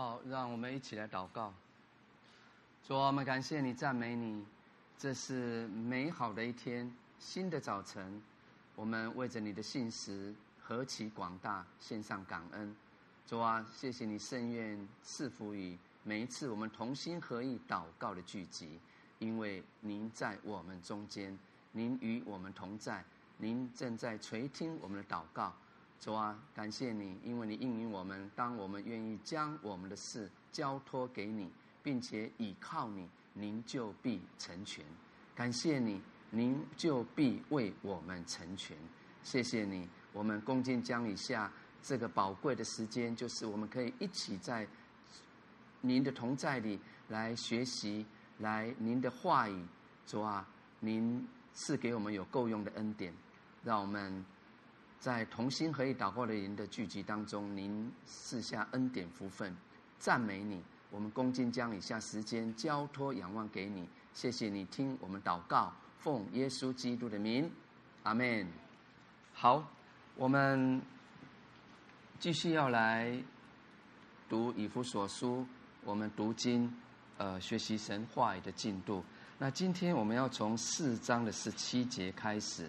好，让我们一起来祷告。主，我们感谢你，赞美你，这是美好的一天，新的早晨。我们为着你的信实何其广大，献上感恩。主啊，谢谢你圣愿赐福于每一次我们同心合意祷告的聚集，因为您在我们中间，您与我们同在，您正在垂听我们的祷告。主啊，感谢你，因为你应允我们。当我们愿意将我们的事交托给你，并且倚靠你，您就必成全。感谢你，您就必为我们成全。谢谢你，我们恭敬将以下这个宝贵的时间，就是我们可以一起在您的同在里来学习，来您的话语。主啊，您赐给我们有够用的恩典，让我们。在同心合意祷告的人的聚集当中，您赐下恩典福分，赞美你。我们恭敬将以下时间交托仰望给你，谢谢你听我们祷告，奉耶稣基督的名，阿门。好，我们继续要来读以弗所书，我们读经，呃，学习神话语的进度。那今天我们要从四章的十七节开始。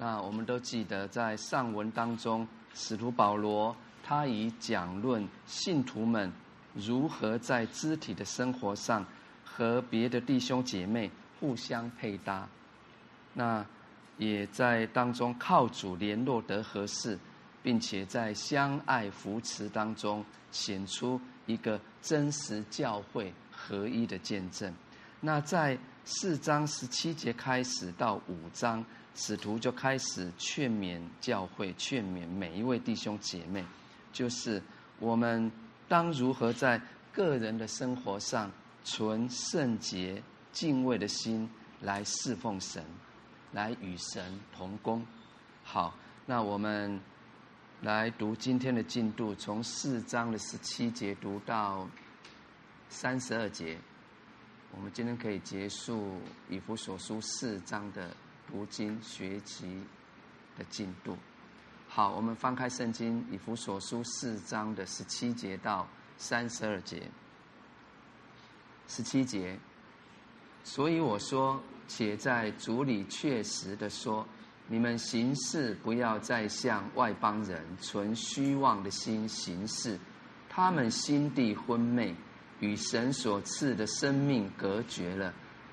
那我们都记得，在上文当中，使徒保罗他以讲论信徒们如何在肢体的生活上和别的弟兄姐妹互相配搭，那也在当中靠主联络得合适，并且在相爱扶持当中显出一个真实教会合一的见证。那在四章十七节开始到五章。使徒就开始劝勉教会，劝勉每一位弟兄姐妹，就是我们当如何在个人的生活上存圣洁、敬畏的心来侍奉神。来与神同工。好，那我们来读今天的进度，从四章的十七节读到三十二节。我们今天可以结束以弗所书四章的读经学习的进度。好，我们翻开圣经以弗所书四章的十七节到三十二节。十七节，所以我说，且在主里确实的说，你们行事不要再像外邦人存虚妄的心行事，他们心地昏昧。与神所赐的生命隔绝了，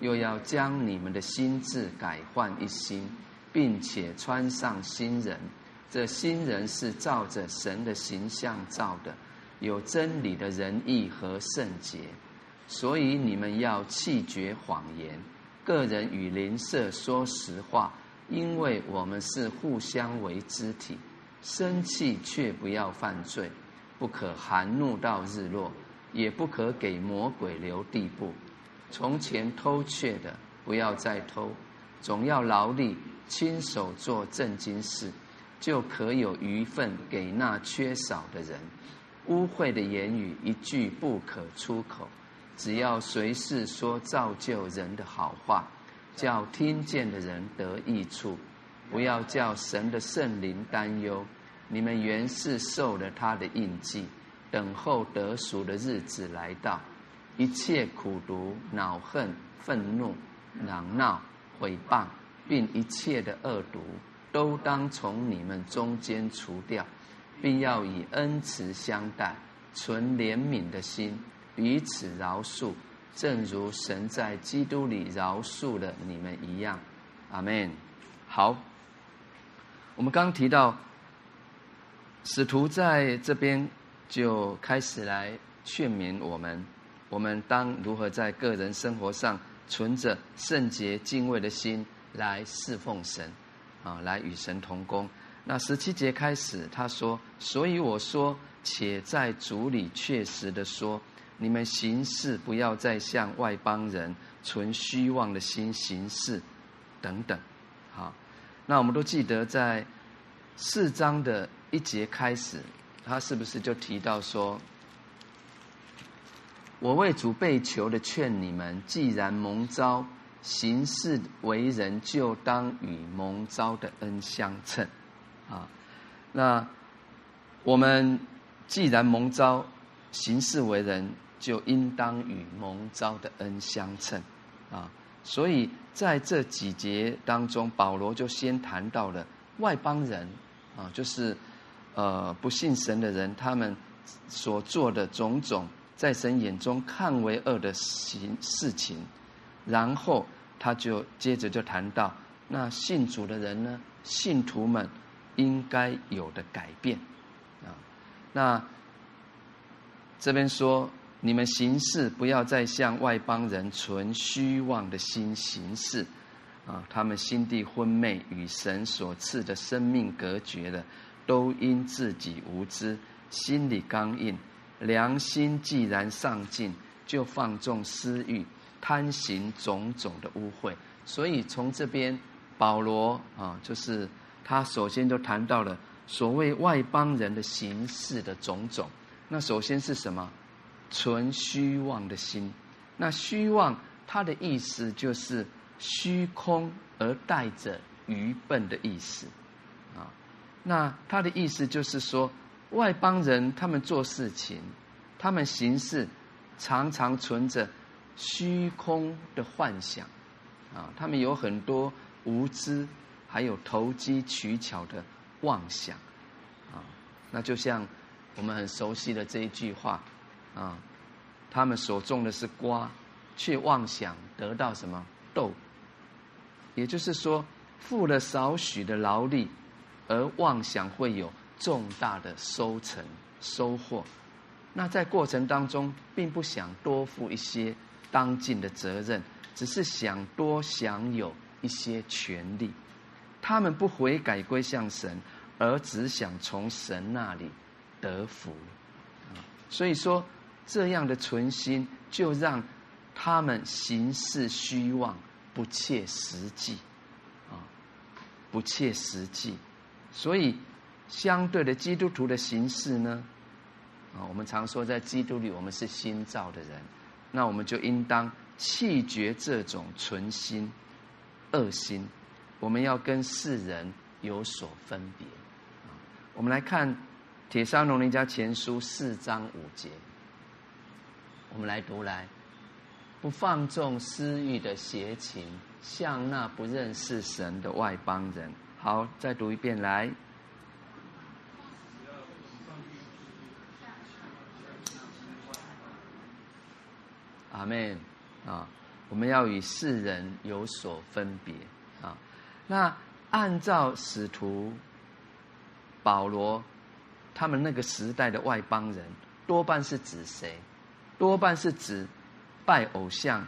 又要将你们的心志改换一新，并且穿上新人。这新人是照着神的形象造的，有真理的仁义和圣洁。所以你们要弃绝谎言，个人与邻舍说实话，因为我们是互相为肢体。生气却不要犯罪。不可含怒到日落，也不可给魔鬼留地步。从前偷窃的，不要再偷，总要劳力，亲手做正经事，就可有余分给那缺少的人。污秽的言语一句不可出口，只要随时说造就人的好话，叫听见的人得益处。不要叫神的圣灵担忧。你们原是受了他的印记，等候得赎的日子来到。一切苦毒、恼恨、愤怒、嚷闹、毁谤，并一切的恶毒，都当从你们中间除掉，并要以恩慈相待，存怜悯的心，彼此饶恕，正如神在基督里饶恕了你们一样。阿门。好，我们刚提到。使徒在这边就开始来劝勉我们，我们当如何在个人生活上存着圣洁敬畏的心来侍奉神，啊，来与神同工。那十七节开始，他说：“所以我说，且在主里确实的说，你们行事不要再像外邦人存虚妄的心行事，等等。”好，那我们都记得在四章的。一节开始，他是不是就提到说：“我为主被囚的劝你们，既然蒙召行事为人，就当与蒙召的恩相称。”啊，那我们既然蒙召行事为人，就应当与蒙召的恩相称。啊，所以在这几节当中，保罗就先谈到了外邦人啊，就是。呃，不信神的人，他们所做的种种，在神眼中看为恶的行事情，然后他就接着就谈到，那信主的人呢，信徒们应该有的改变啊。那这边说，你们行事不要再像外邦人存虚妄的心行事啊，他们心地昏昧，与神所赐的生命隔绝了。都因自己无知，心里刚硬，良心既然丧尽，就放纵私欲，贪行种种的污秽。所以从这边，保罗啊，就是他首先就谈到了所谓外邦人的行事的种种。那首先是什么？存虚妄的心。那虚妄，它的意思就是虚空而带着愚笨的意思啊。那他的意思就是说，外邦人他们做事情，他们行事，常常存着虚空的幻想，啊，他们有很多无知，还有投机取巧的妄想，啊，那就像我们很熟悉的这一句话，啊，他们所种的是瓜，却妄想得到什么？豆，也就是说，付了少许的劳力，而妄想会有重大的收成收获。那在过程当中，并不想多负一些当尽的责任，只是想多享有一些权利。他们不悔改归向神，而只想从神那里得福。所以说，这样的存心就让他们行事虚妄，不切实际，啊，不切实际。所以，相对的基督徒的形式呢？啊，我们常说，在基督里，我们是新造的人，那我们就应当弃绝这种存心、恶心，我们要跟世人有所分别。我们来看《铁砂农林家前书》四章五节，我们来读来，不放纵私欲的邪情，像那不认识神的外邦人。好，再读一遍来。阿门啊！我们要与世人有所分别啊。那按照使徒保罗他们那个时代的外邦人，多半是指谁？多半是指拜偶像，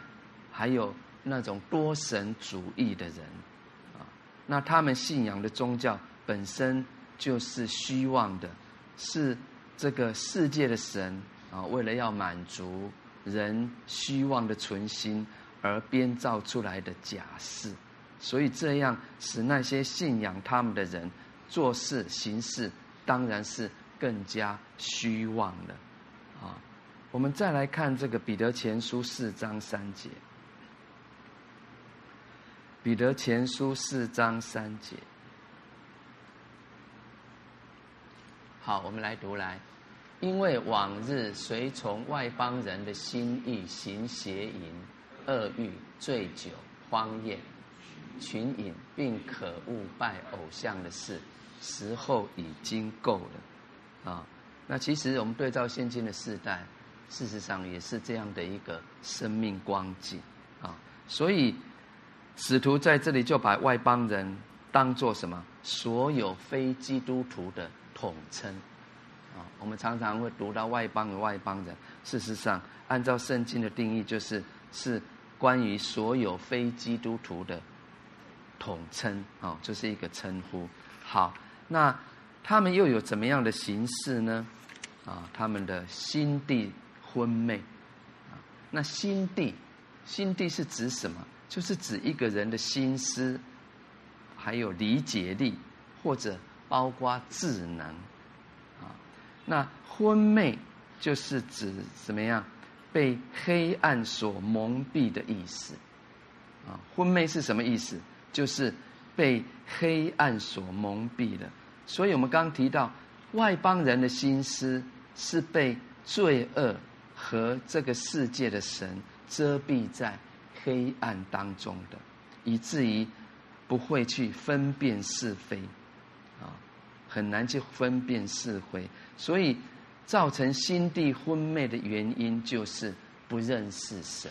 还有那种多神主义的人啊。那他们信仰的宗教本身就是虚妄的，是这个世界的神啊，为了要满足。人虚妄的存心而编造出来的假事，所以这样使那些信仰他们的人做事行事，当然是更加虚妄了。啊，我们再来看这个彼得前书四章三节。彼得前书四章三节。好，我们来读来。因为往日随从外邦人的心意行邪淫、恶欲、醉酒、荒宴、群饮，并可恶拜偶像的事，时候已经够了。啊，那其实我们对照现今的世代，事实上也是这样的一个生命光景啊。所以使徒在这里就把外邦人当作什么？所有非基督徒的统称。啊，我们常常会读到外邦的外邦人。事实上，按照圣经的定义，就是是关于所有非基督徒的统称啊，这是一个称呼。好，那他们又有怎么样的形式呢？啊，他们的心地昏昧。啊，那心地，心地是指什么？就是指一个人的心思，还有理解力，或者包括智能。那昏昧就是指怎么样？被黑暗所蒙蔽的意思。啊，昏昧是什么意思？就是被黑暗所蒙蔽的。所以我们刚刚提到，外邦人的心思是被罪恶和这个世界的神遮蔽在黑暗当中的，以至于不会去分辨是非。很难去分辨是非，所以造成心地昏昧的原因就是不认识神，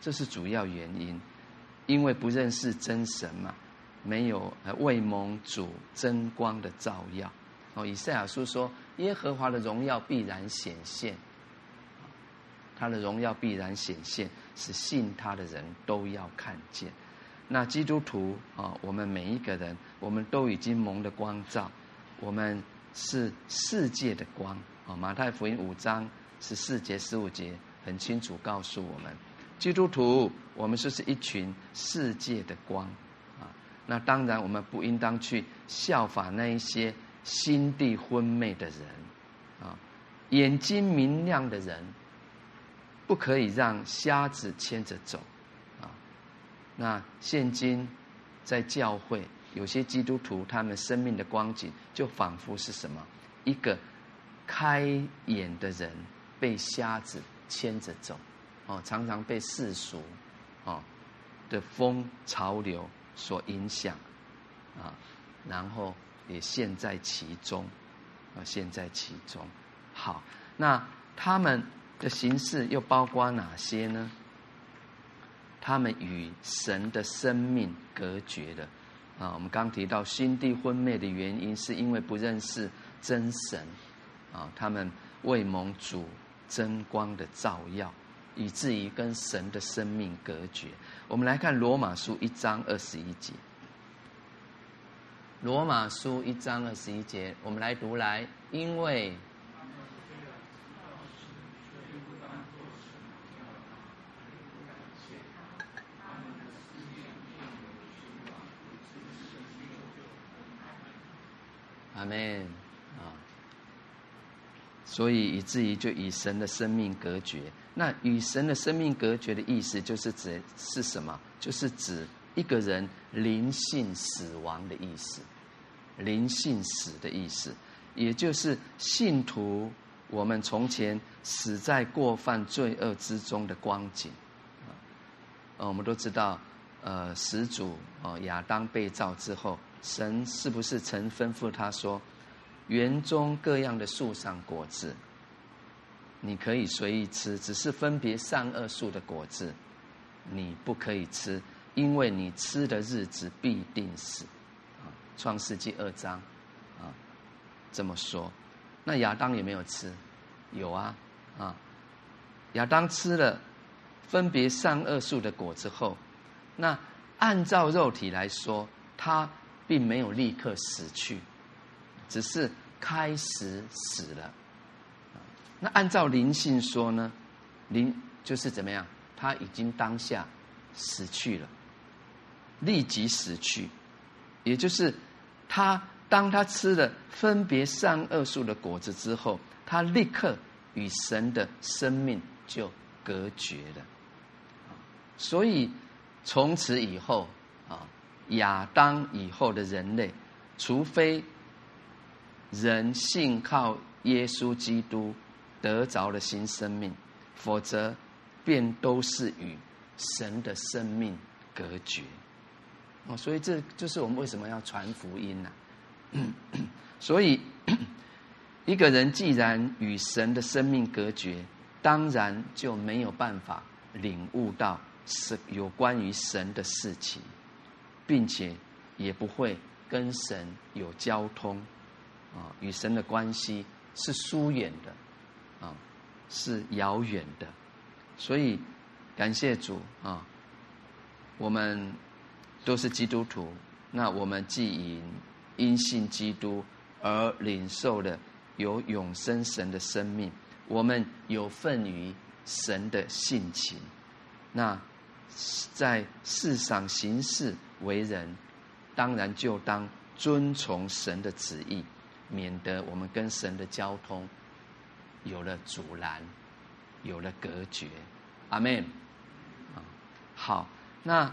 这是主要原因，因为不认识真神嘛，没有未蒙主真光的照耀。哦，以赛亚书说，耶和华的荣耀必然显现，他的荣耀必然显现，使信他的人都要看见。那基督徒啊，我们每一个人，我们都已经蒙了光照，我们是世界的光啊。马太福音五章十四节、十五节很清楚告诉我们，基督徒我们就是一群世界的光啊。那当然，我们不应当去效法那一些心地昏昧的人啊，眼睛明亮的人，不可以让瞎子牵着走啊。那现今在教会有些基督徒，他们生命的光景就仿佛是什么？一个开眼的人被瞎子牵着走，哦，常常被世俗哦的风潮流所影响啊，然后也陷在其中啊，陷在其中。好，那他们的形式又包括哪些呢？他们与神的生命隔绝了。啊，我们刚提到心地昏昧的原因，是因为不认识真神。啊，他们未蒙主真光的照耀，以至于跟神的生命隔绝。我们来看罗马书一章二十一节。罗马书一章二十一节，我们来读来，因为。门啊！所以以至于就与神的生命隔绝。那与神的生命隔绝的意思，就是指是什么？就是指一个人灵性死亡的意思，灵性死的意思，也就是信徒我们从前死在过犯罪恶之中的光景。呃，我们都知道，呃，始祖哦亚当被造之后。神是不是曾吩咐他说：“园中各样的树上果子，你可以随意吃，只是分别善恶树的果子，你不可以吃，因为你吃的日子必定死。”啊，《创世纪》二章啊这么说。那亚当有没有吃？有啊啊！亚当吃了分别善恶树的果子后，那按照肉体来说，他。并没有立刻死去，只是开始死了。那按照灵性说呢？灵就是怎么样？他已经当下死去了，立即死去。也就是他当他吃了分别善恶树的果子之后，他立刻与神的生命就隔绝了。所以从此以后啊。亚当以后的人类，除非人信靠耶稣基督得着了新生命，否则便都是与神的生命隔绝。哦，所以这就是我们为什么要传福音呢？所以一个人既然与神的生命隔绝，当然就没有办法领悟到是有关于神的事情。并且也不会跟神有交通，啊，与神的关系是疏远的，啊，是遥远的。所以感谢主啊，我们都是基督徒。那我们既因因信基督而领受了有永生神的生命，我们有份于神的性情。那在世上行事。为人，当然就当遵从神的旨意，免得我们跟神的交通有了阻拦，有了隔绝。阿门。好，那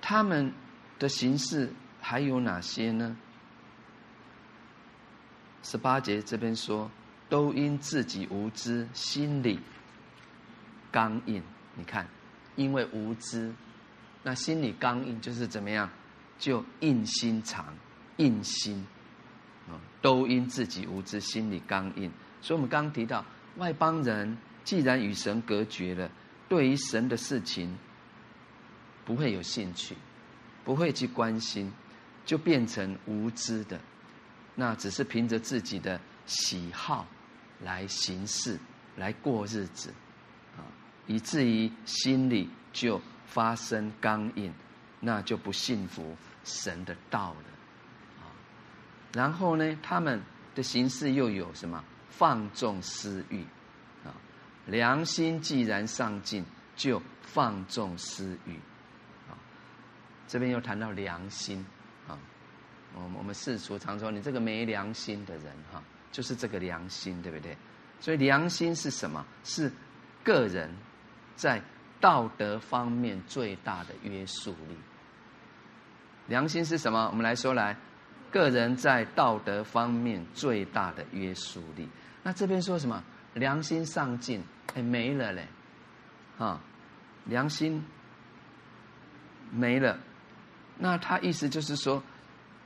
他们的形式还有哪些呢？十八节这边说，都因自己无知，心里刚硬。你看，因为无知。那心里刚硬就是怎么样？就硬心肠、硬心，啊都因自己无知，心里刚硬。所以，我们刚刚提到，外邦人既然与神隔绝了，对于神的事情不会有兴趣，不会去关心，就变成无知的。那只是凭着自己的喜好来行事、来过日子，啊，以至于心里就。发生刚硬，那就不信服神的道了，啊。然后呢，他们的形式又有什么？放纵私欲，啊，良心既然丧尽，就放纵私欲，啊。这边又谈到良心，啊，我我们世俗常说你这个没良心的人，哈，就是这个良心，对不对？所以良心是什么？是个人在。道德方面最大的约束力，良心是什么？我们来说来，个人在道德方面最大的约束力。那这边说什么？良心丧尽，哎，没了嘞，啊，良心没了。那他意思就是说，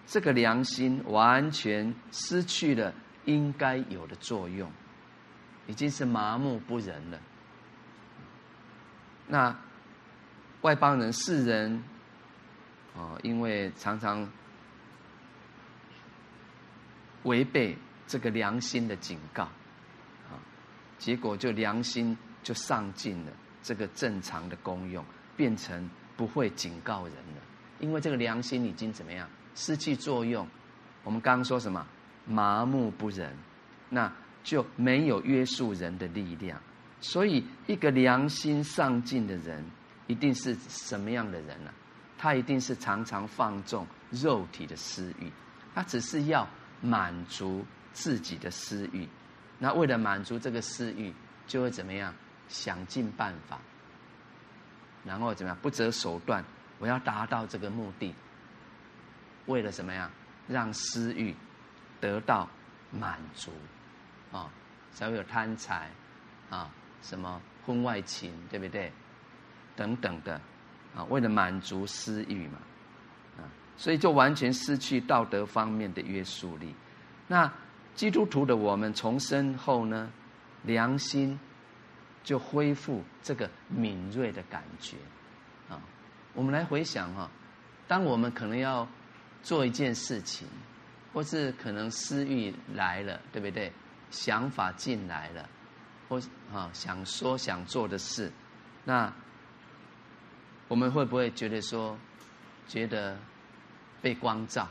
这个良心完全失去了应该有的作用，已经是麻木不仁了。那外邦人、世人，哦，因为常常违背这个良心的警告，啊，结果就良心就丧尽了这个正常的功用，变成不会警告人了，因为这个良心已经怎么样失去作用。我们刚刚说什么？麻木不仁，那就没有约束人的力量。所以，一个良心丧尽的人，一定是什么样的人呢？他一定是常常放纵肉体的私欲，他只是要满足自己的私欲。那为了满足这个私欲，就会怎么样？想尽办法，然后怎么样？不择手段，我要达到这个目的。为了什么样？让私欲得到满足，啊，才会有贪财，啊。什么婚外情，对不对？等等的，啊，为了满足私欲嘛，啊，所以就完全失去道德方面的约束力。那基督徒的我们重生后呢，良心就恢复这个敏锐的感觉，啊，我们来回想哈，当我们可能要做一件事情，或是可能私欲来了，对不对？想法进来了。啊，想说想做的事，那我们会不会觉得说，觉得被光照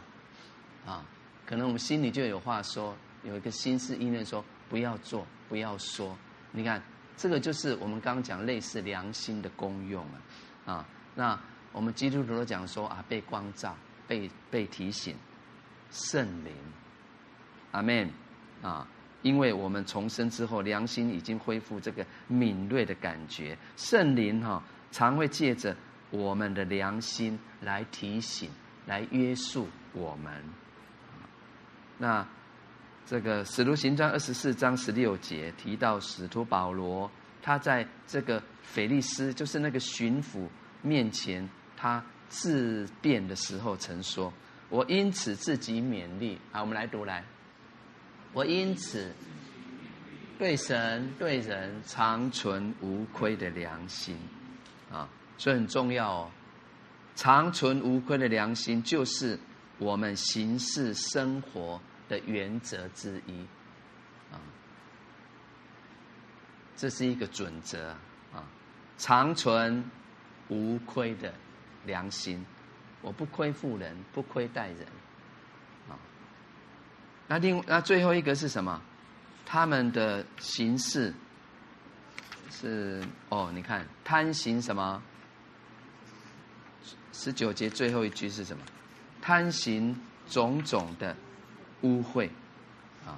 啊？可能我们心里就有话说，有一个心思意念说不要做，不要说。你看，这个就是我们刚刚讲类似良心的功用啊。啊，那我们基督徒都讲说啊，被光照，被被提醒，圣灵，阿门啊。因为我们重生之后，良心已经恢复这个敏锐的感觉，圣灵哈常会借着我们的良心来提醒、来约束我们。那这个使徒行传二十四章十六节提到使徒保罗，他在这个腓利斯，就是那个巡抚面前，他自辩的时候曾说：“我因此自己勉励。”好，我们来读来。我因此对神对人常存无亏的良心，啊，所以很重要哦。常存无亏的良心，就是我们行事生活的原则之一，啊，这是一个准则啊。常存无亏的良心，我不亏负人，不亏待人。那另那最后一个是什么？他们的形式是哦，你看贪行什么？十九节最后一句是什么？贪行种种的污秽啊！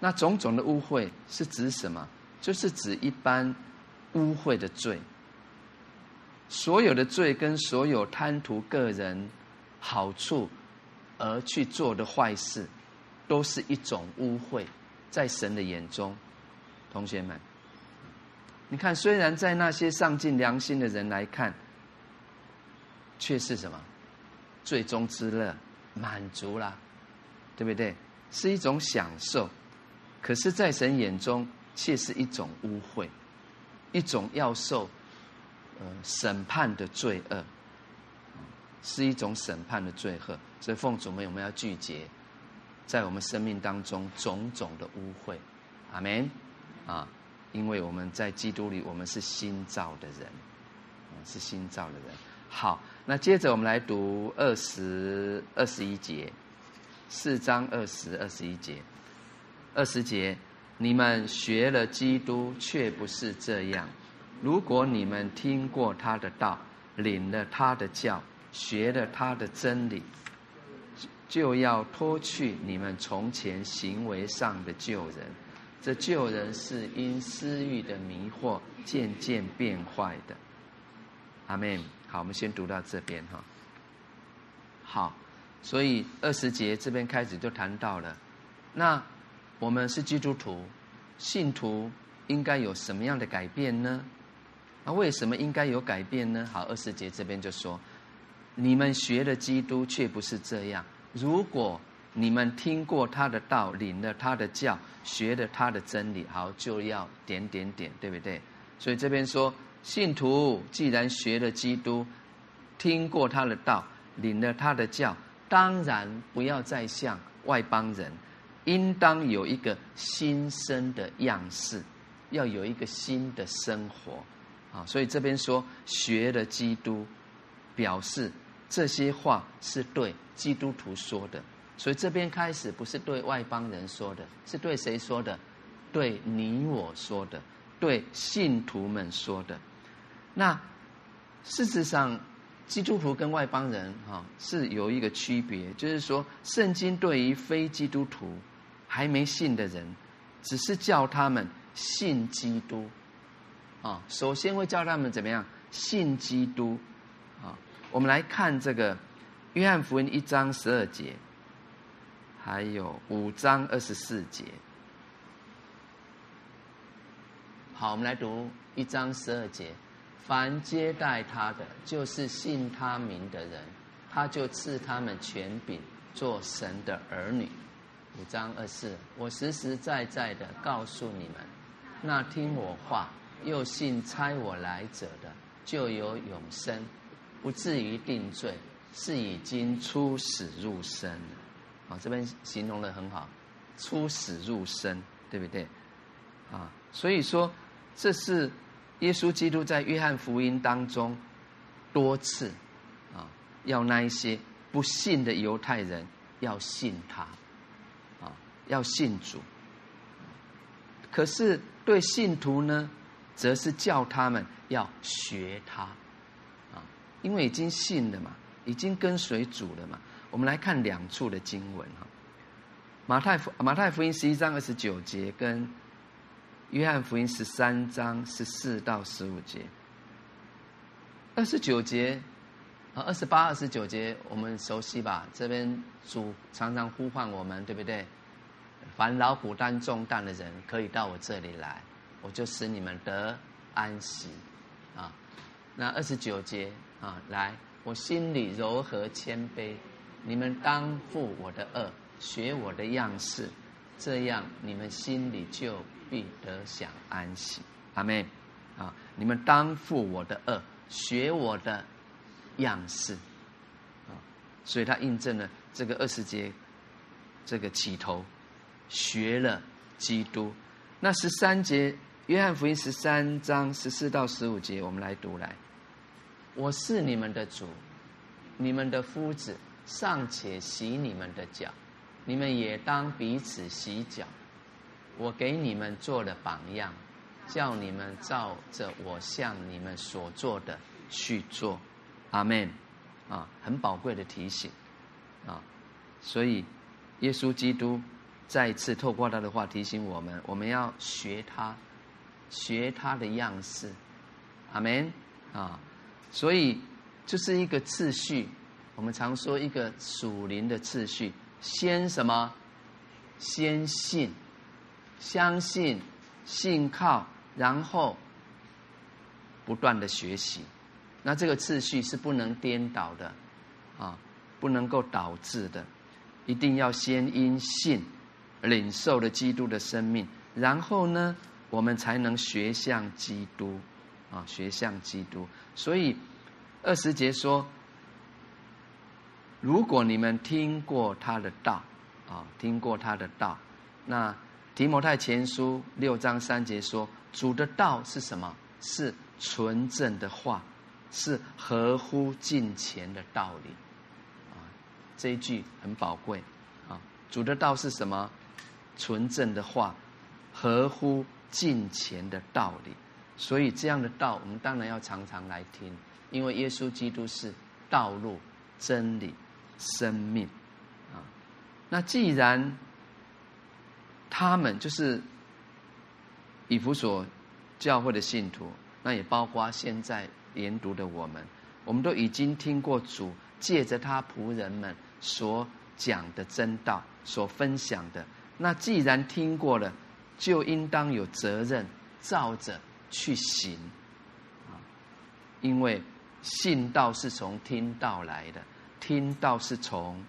那种种的污秽是指什么？就是指一般污秽的罪。所有的罪跟所有贪图个人好处而去做的坏事。都是一种污秽，在神的眼中，同学们，你看，虽然在那些丧尽良心的人来看，却是什么？最终之乐，满足了，对不对？是一种享受，可是，在神眼中，却是一种污秽，一种要受呃审判的罪恶，是一种审判的罪恶。所以，奉主们，我们要拒绝。在我们生命当中种种的污秽，阿门啊！因为我们在基督里，我们是新造的人，是新造的人。好，那接着我们来读二十二十一节，四章二十二十一节，二十节，你们学了基督，却不是这样。如果你们听过他的道，领了他的教，学了他的真理。就要脱去你们从前行为上的旧人，这旧人是因私欲的迷惑渐渐变坏的。阿门。好，我们先读到这边哈。好，所以二十节这边开始就谈到了，那我们是基督徒，信徒应该有什么样的改变呢？那为什么应该有改变呢？好，二十节这边就说，你们学了基督，却不是这样。如果你们听过他的道，领了他的教，学了他的真理，好，就要点点点，对不对？所以这边说，信徒既然学了基督，听过他的道，领了他的教，当然不要再像外邦人，应当有一个新生的样式，要有一个新的生活啊！所以这边说学了基督，表示这些话是对基督徒说的。所以这边开始不是对外邦人说的，是对谁说的？对你我说的，对信徒们说的。那事实上，基督徒跟外邦人哈是有一个区别，就是说，圣经对于非基督徒还没信的人，只是叫他们信基督啊。首先会叫他们怎么样？信基督。我们来看这个约翰福音一章十二节，还有五章二十四节。好，我们来读一章十二节。凡接待他的，就是信他名的人，他就赐他们权柄，做神的儿女。五章二四，我实实在在的告诉你们，那听我话又信差我来者的，就有永生，不至于定罪，是已经出死入生了。啊，这边形容的很好，出死入生，对不对？啊，所以说这是。耶稣基督在约翰福音当中多次啊，要那一些不信的犹太人要信他，啊，要信主。可是对信徒呢，则是叫他们要学他，因为已经信了嘛，已经跟随主了嘛。我们来看两处的经文哈，马太福马太福音十一章二十九节跟。约翰福音十三章十四到十五节，二十九节啊，二十八、二十九节我们熟悉吧？这边主常常呼唤我们，对不对？凡劳苦担重担的人，可以到我这里来，我就使你们得安息啊。那二十九节啊，来，我心里柔和谦卑，你们当负我的恶，学我的样式，这样你们心里就。必得享安息，阿妹啊！你们当负我的恶，学我的样式啊！所以他印证了这个二十节，这个起头学了基督。那十三节，约翰福音十三章十四到十五节，我们来读来。我是你们的主，你们的夫子，尚且洗你们的脚，你们也当彼此洗脚。我给你们做了榜样，叫你们照着我向你们所做的去做，阿门。啊，很宝贵的提醒，啊，所以耶稣基督再次透过他的话提醒我们，我们要学他，学他的样式，阿门。啊，所以就是一个次序，我们常说一个属灵的次序，先什么？先信。相信、信靠，然后不断的学习，那这个次序是不能颠倒的，啊，不能够导致的，一定要先因信领受了基督的生命，然后呢，我们才能学像基督，啊，学像基督。所以二十节说，如果你们听过他的道，啊，听过他的道，那。提摩太前书六章三节说：“主的道是什么？是纯正的话，是合乎敬虔的道理。”啊，这一句很宝贵。啊，主的道是什么？纯正的话，合乎敬虔的道理。所以这样的道，我们当然要常常来听，因为耶稣基督是道路、真理、生命。啊，那既然。他们就是以弗所教会的信徒，那也包括现在研读的我们，我们都已经听过主借着他仆人们所讲的真道，所分享的。那既然听过了，就应当有责任照着去行啊！因为信道是从听道来的，听道是从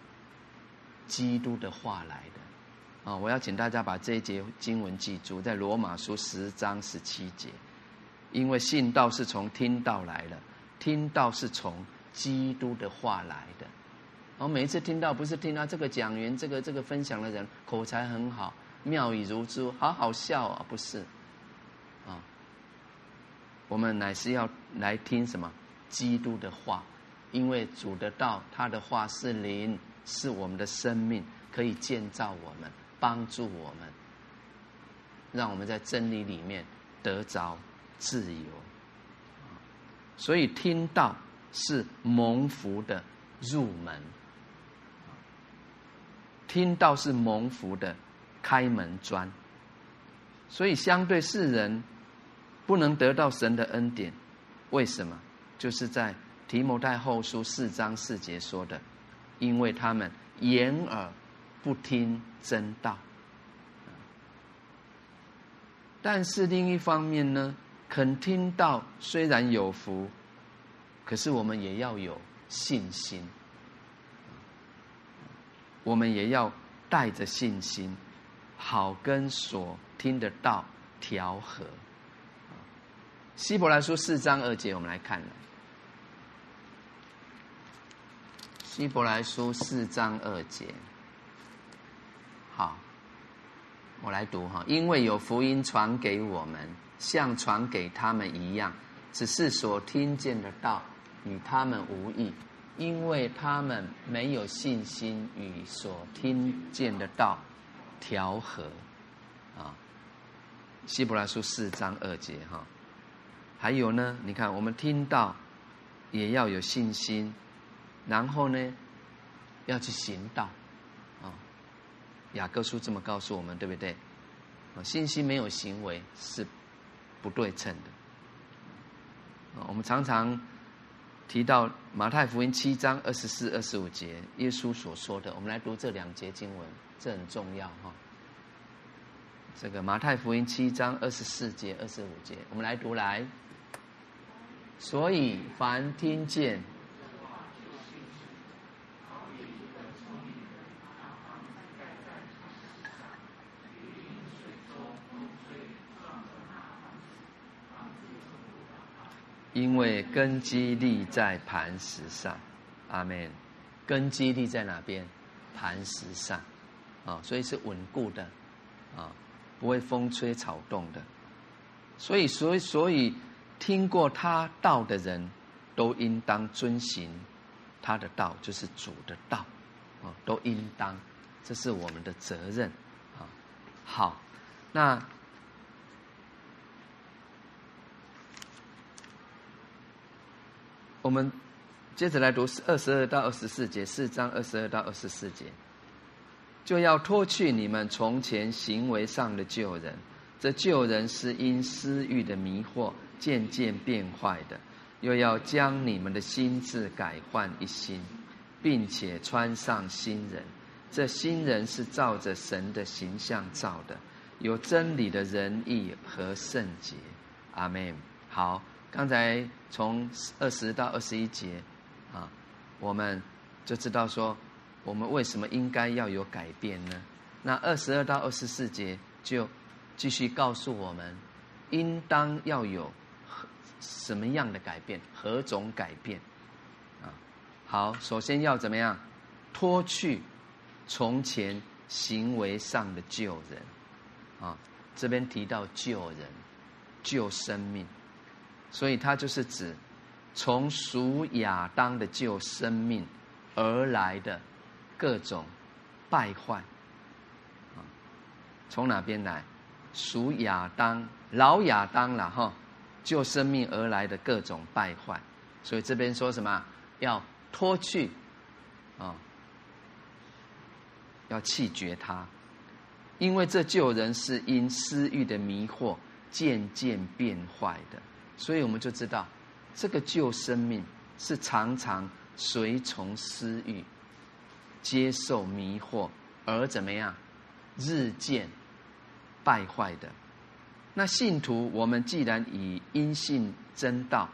基督的话来的。啊！我要请大家把这一节经文记住，在罗马书十章十七节。因为信道是从听道来的，听道是从基督的话来的。我每一次听到，不是听到这个讲员、这个这个分享的人口才很好，妙语如珠，好好笑啊，不是，我们乃是要来听什么？基督的话，因为主的道，他的话是灵，是我们的生命，可以建造我们，帮助我们，让我们在真理里面得着自由。所以听道是蒙福的入门。听道是蒙福的开门砖，所以相对世人不能得到神的恩典，为什么？就是在提摩太后书四章四节说的，因为他们掩耳不听真道。但是另一方面呢，肯听道虽然有福，可是我们也要有信心。我们也要带着信心，好跟所听的道调和。希伯来书四章二节，我们来看。希伯来书四章二节，好，我来读哈。因为有福音传给我们，像传给他们一样，只是所听见的道与他们无异。因为他们没有信心与所听见的道调和，啊，希伯来书四章二节哈，还有呢，你看我们听到也要有信心，然后呢，要去行道，啊，雅各书这么告诉我们，对不对？啊，信心没有行为是不对称的，啊，我们常常。提到马太福音七章二十四、二十五节，耶稣所说的，我们来读这两节经文，这很重要哈。这个马太福音七章二十四节、二十五节，我们来读来。所以凡听见。因为根基立在磐石上，阿门。根基立在哪边？磐石上，啊，所以是稳固的，啊，不会风吹草动的。所以，所以，所以，听过他道的人，都应当遵行他的道，就是主的道，啊，都应当，这是我们的责任，啊，好，那。我们接着来读二十二到二十四节，四章二十二到二十四节，就要脱去你们从前行为上的旧人，这旧人是因私欲的迷惑渐渐变坏的，又要将你们的心智改换一新，并且穿上新人，这新人是照着神的形象造的，有真理的仁义和圣洁。阿门。好。刚才从二十到二十一节，啊，我们就知道说，我们为什么应该要有改变呢？那二十二到二十四节就继续告诉我们，应当要有什么样的改变，何种改变？啊，好，首先要怎么样？脱去从前行为上的旧人，啊，这边提到旧人，旧生命。所以，它就是指从属亚当的旧生命而来的各种败坏啊，从哪边来？属亚当老亚当了哈，旧生命而来的各种败坏。所以这边说什么？要脱去啊，要弃绝它，因为这旧人是因私欲的迷惑渐渐变坏的。所以我们就知道，这个旧生命是常常随从私欲、接受迷惑而怎么样，日渐败坏的。那信徒，我们既然以因信真道，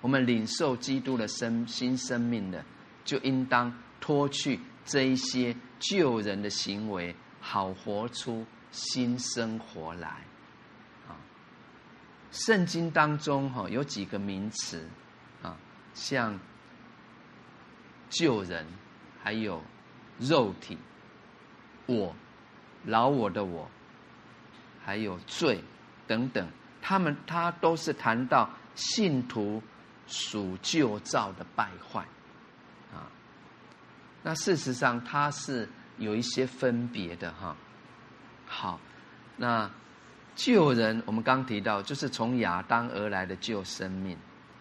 我们领受基督的生新生命的，就应当脱去这一些旧人的行为，好活出新生活来。啊圣经当中哈有几个名词啊，像救人，还有肉体，我，老我的我，还有罪等等，他们他都是谈到信徒属旧造的败坏啊。那事实上它是有一些分别的哈。好，那旧人我们刚提到，就是从亚当而来的旧生命，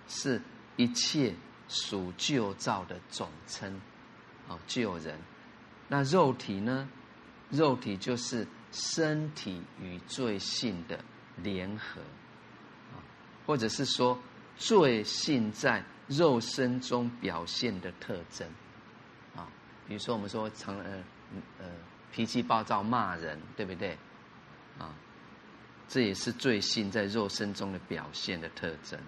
是一切属旧造的总称。啊，旧人。那肉体呢？肉体就是身体与罪性的联合，啊，或者是说罪性在肉身中表现的特征，啊，比如说我们说常呃呃脾气暴躁骂人，对不对？啊，这也是罪性在肉身中的表现的特征，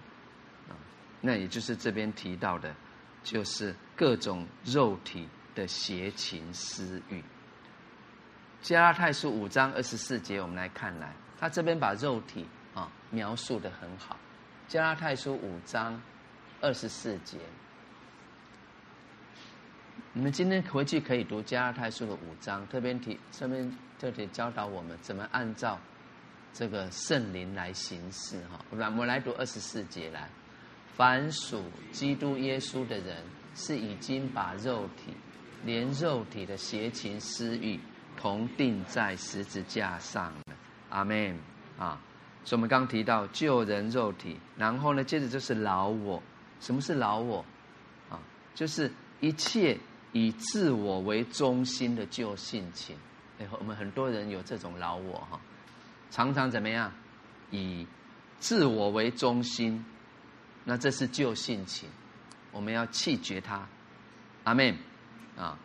啊，那也就是这边提到的，就是各种肉体的邪情私欲。加拉太书五章二十四节，我们来看来，他这边把肉体啊描述的很好。加拉太书五章二十四节，你们今天回去可以读加拉太书的五章，特别提这边特别教导我们怎么按照这个圣灵来行事哈。我们来读二十四节来，凡属基督耶稣的人，是已经把肉体连肉体的邪情私欲。同钉在十字架上的，阿门啊！所以，我们刚提到救人肉体，然后呢，接着就是老我。什么是老我？啊，就是一切以自我为中心的旧性情。哎，我们很多人有这种老我哈，常常怎么样？以自我为中心，那这是旧性情，我们要弃绝它。阿门啊！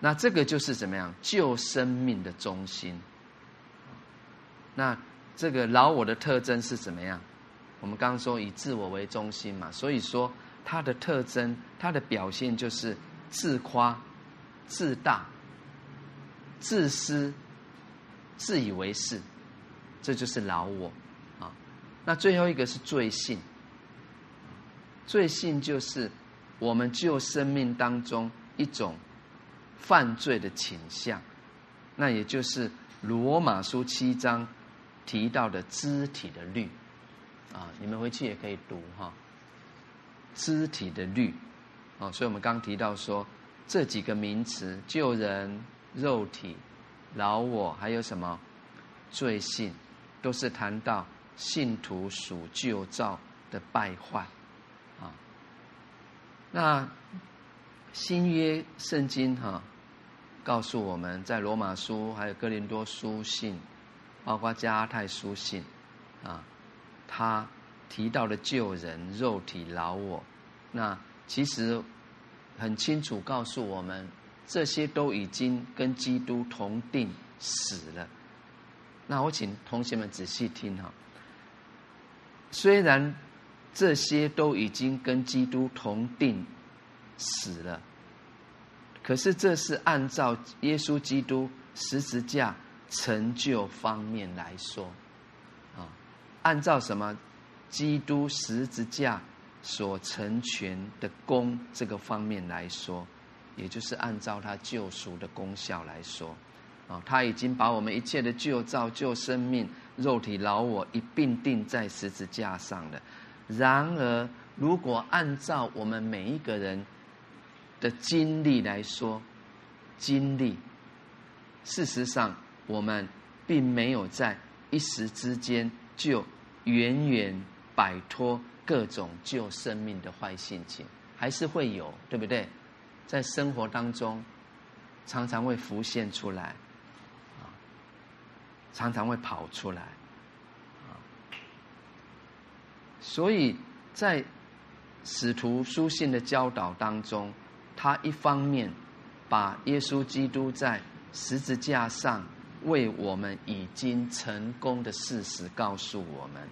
那这个就是怎么样？旧生命的中心。那这个老我的特征是怎么样？我们刚刚说以自我为中心嘛，所以说它的特征、它的表现就是自夸、自大、自私、自以为是，这就是老我啊。那最后一个是罪性，罪性就是我们就生命当中一种。犯罪的倾向，那也就是罗马书七章提到的肢体的律啊，你们回去也可以读哈。肢体的律啊，所以我们刚提到说这几个名词：救人、肉体、老我，还有什么罪性，都是谈到信徒属旧造的败坏啊。那新约圣经哈。告诉我们在罗马书、还有哥林多书信，包括加拉太书信，啊，他提到的旧人、肉体、劳我，那其实很清楚告诉我们，这些都已经跟基督同钉死了。那我请同学们仔细听哈，虽然这些都已经跟基督同钉死了。可是这是按照耶稣基督十字架成就方面来说，啊，按照什么？基督十字架所成全的功这个方面来说，也就是按照他救赎的功效来说，啊，他已经把我们一切的旧造、旧生命、肉体、老我一并钉在十字架上了。然而，如果按照我们每一个人，的经历来说，经历，事实上，我们并没有在一时之间就远远摆脱各种旧生命的坏性情，还是会有，对不对？在生活当中，常常会浮现出来，啊，常常会跑出来，啊，所以在使徒书信的教导当中。他一方面把耶稣基督在十字架上为我们已经成功的事实告诉我们，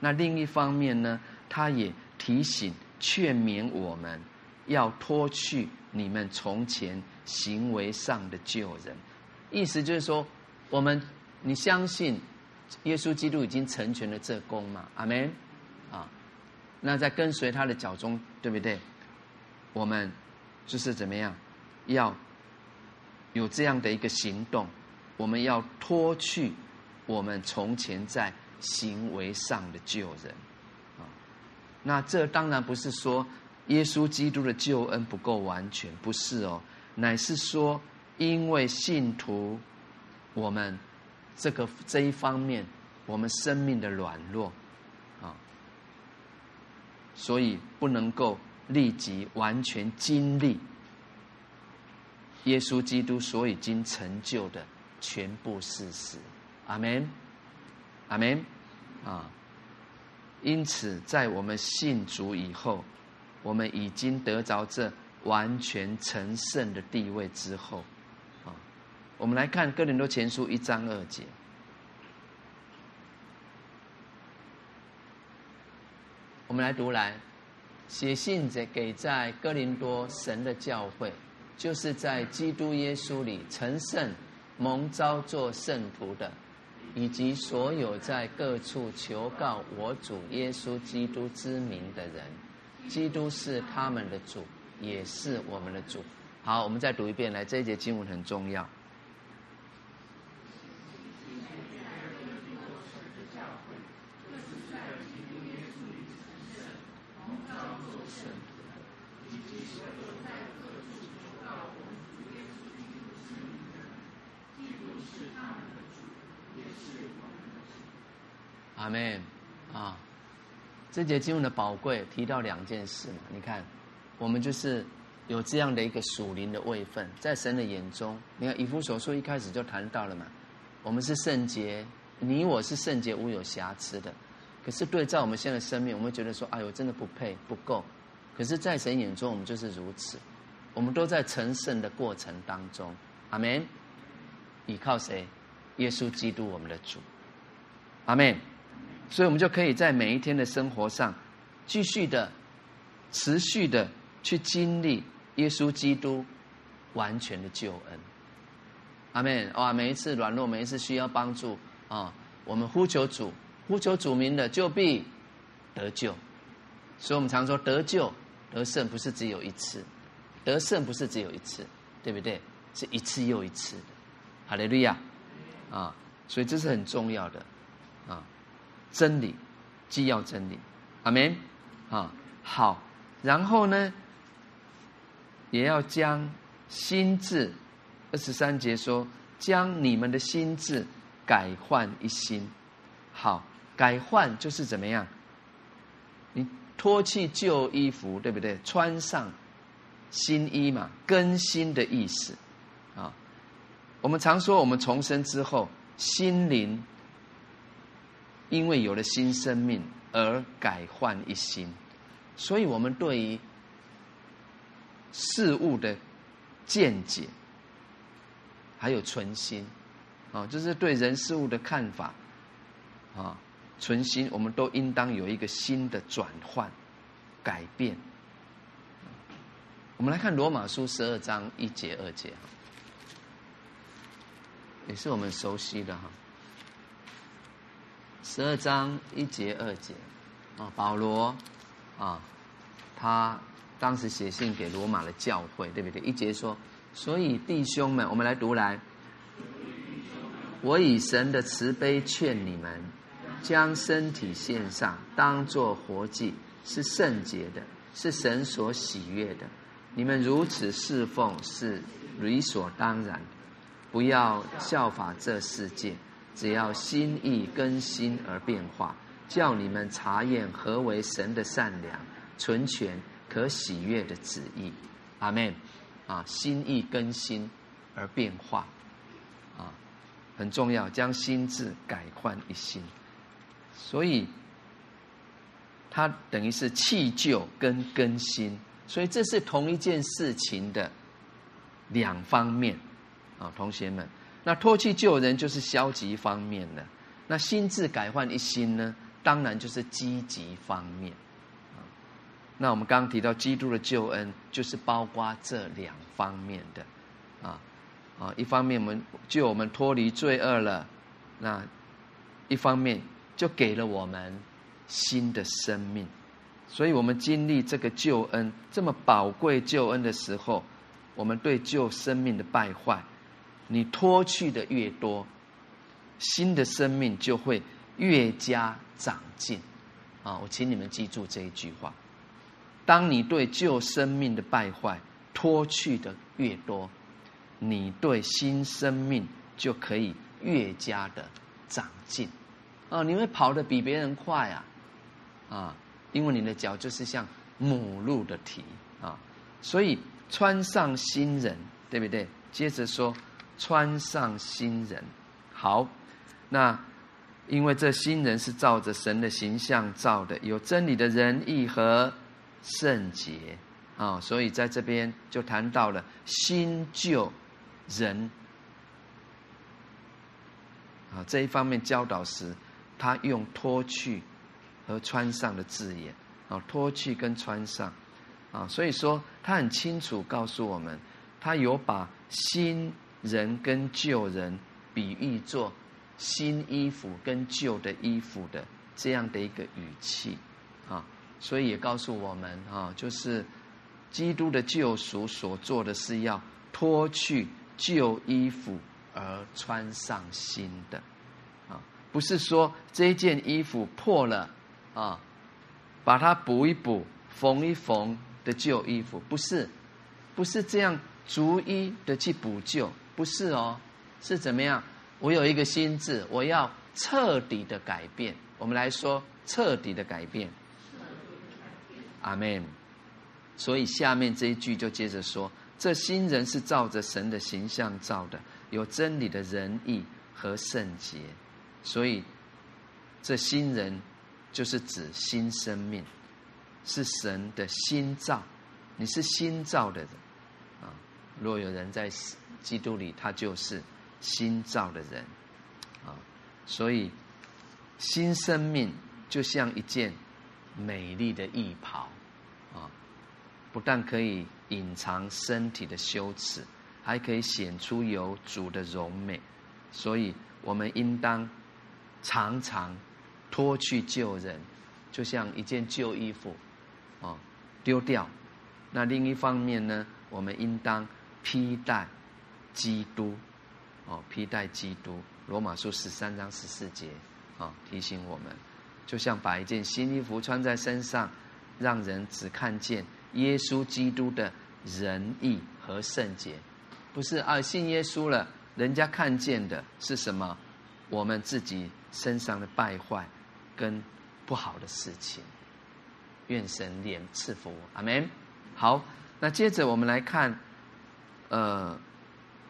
那另一方面呢，他也提醒劝勉我们要脱去你们从前行为上的旧人。意思就是说，我们你相信耶稣基督已经成全了这功嘛，阿门，啊，那在跟随他的脚踪，对不对？我们就是怎么样，要有这样的一个行动，我们要脱去我们从前在行为上的旧人，啊，那这当然不是说耶稣基督的救恩不够完全，不是哦，乃是说因为信徒我们。这个这一方面，我们生命的软弱，啊，所以不能够立即完全经历耶稣基督所已经成就的全部事实。阿门，阿门，啊！因此，在我们信主以后，我们已经得着这完全成圣的地位之后。啊我们来看哥林多前书一章二节，我们来读来，写信者给在哥林多神的教会，就是在基督耶稣里成圣、蒙召做圣徒的，以及所有在各处求告我主耶稣基督之名的人，基督是他们的主，也是我们的主。好，我们再读一遍，来，这一节经文很重要。阿门啊！这节经文的宝贵提到两件事嘛，你看，我们就是有这样的一个属灵的位分，在神的眼中，你看以弗所书一开始就谈到了嘛，我们是圣洁，你我是圣洁无有瑕疵的。可是对照我们现在生命，我们觉得说，哎呦，真的不配不够。可是，在神眼中，我们就是如此，我们都在成圣的过程当中。阿门。依靠谁？耶稣基督，我们的主。阿门。所以，我们就可以在每一天的生活上，继续的、持续的去经历耶稣基督完全的救恩。阿门！哇，每一次软弱，每一次需要帮助啊，我们呼求主，呼求主名的，就必得救。所以我们常说得救、得胜不是只有一次，得胜不是只有一次，对不对？是一次又一次的。哈利路亚！啊，所以这是很重要的啊。真理，既要真理，阿门，啊，好，然后呢，也要将心智，二十三节说，将你们的心智改换一新，好，改换就是怎么样？你脱去旧衣服，对不对？穿上新衣嘛，更新的意思，啊，我们常说，我们重生之后，心灵。因为有了新生命而改换一新，所以我们对于事物的见解还有存心，啊，就是对人事物的看法，啊，存心，我们都应当有一个新的转换、改变。我们来看罗马书十二章一节、二节，也是我们熟悉的哈。十二章一节二节，啊，保罗，啊，他当时写信给罗马的教会，对不对？一节说，所以弟兄们，我们来读来，我以神的慈悲劝你们，将身体献上，当作活祭，是圣洁的，是神所喜悦的。你们如此侍奉，是理所当然，不要效法这世界。只要心意更新而变化，叫你们查验何为神的善良、纯全、可喜悦的旨意。阿门。啊，心意更新而变化，啊，很重要，将心智改换一新。所以，它等于是弃旧跟更新，所以这是同一件事情的两方面。啊，同学们。那脱去旧人就是消极方面的，那心智改换一新呢？当然就是积极方面。啊那我们刚刚提到基督的救恩，就是包括这两方面的，啊啊，一方面我们救我们脱离罪恶了，那一方面就给了我们新的生命，所以我们经历这个救恩这么宝贵救恩的时候，我们对旧生命的败坏，你脱去的越多，新的生命就会越加长进。啊，我请你们记住这一句话：当你对旧生命的败坏脱去的越多，你对新生命就可以越加的长进。啊，你会跑得比别人快啊！啊，因为你的脚就是像母鹿的蹄啊，所以穿上新人，对不对？接着说，穿上新人。好，那因为这新人是照着神的形象造的，有真理的仁义和圣洁啊，所以在这边就谈到了新旧人啊这一方面教导时，他用脱去。和穿上的字眼，啊，脱去跟穿上，啊，所以说他很清楚告诉我们，他有把新人跟旧人比喻作新衣服跟旧的衣服的这样的一个语气，啊，所以也告诉我们，啊，就是基督的救赎所做的是要脱去旧衣服而穿上新的，啊，不是说这件衣服破了。啊，把它补一补、缝一缝的旧衣服，不是，不是这样逐一的去补救，不是哦，是怎么样？我有一个心智，我要彻底的改变。我们来说，彻底的改变。阿门。所以下面这一句就接着说：这新人是照着神的形象造的，有真理的仁义和圣洁。所以这新人。就是指新生命，是神的新造，你是新造的人啊！若有人在基督里，他就是新造的人啊！所以新生命就像一件美丽的衣袍啊，不但可以隐藏身体的羞耻，还可以显出有主的荣美。所以我们应当常常。脱去旧人，就像一件旧衣服，啊，丢掉。那另一方面呢，我们应当披戴基督，哦，披戴基督。罗马书十三章十四节，啊，提醒我们，就像把一件新衣服穿在身上，让人只看见耶稣基督的仁义和圣洁，不是啊，信耶稣了，人家看见的是什么？我们自己身上的败坏。跟不好的事情，愿神怜赐福，阿门。好，那接着我们来看，呃，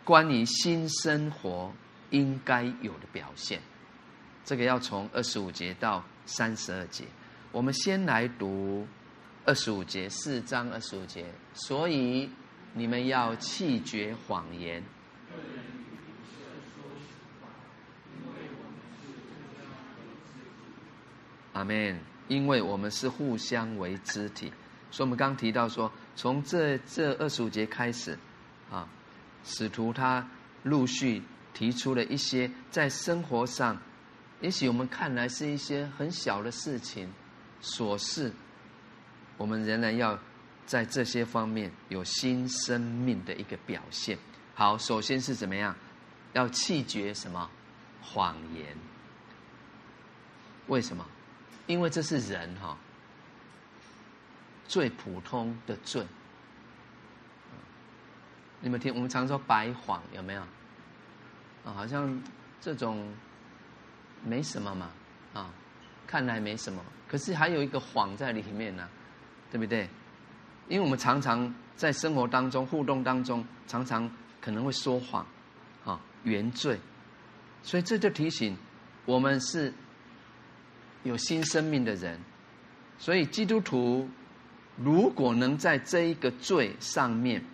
关于新生活应该有的表现，这个要从二十五节到三十二节。我们先来读二十五节，四章二十五节。所以你们要弃绝谎言。阿门。因为我们是互相为肢体，所以我们刚刚提到说，从这这二十五节开始，啊，使徒他陆续提出了一些在生活上，也许我们看来是一些很小的事情、琐事，我们仍然要在这些方面有新生命的一个表现。好，首先是怎么样？要弃绝什么？谎言。为什么？因为这是人哈最普通的罪，你们听，我们常说白谎有没有？啊，好像这种没什么嘛，啊，看来没什么，可是还有一个谎在里面呢，对不对？因为我们常常在生活当中、互动当中，常常可能会说谎，啊，原罪，所以这就提醒我们是。有新生命的人，所以基督徒如果能在这一个罪上面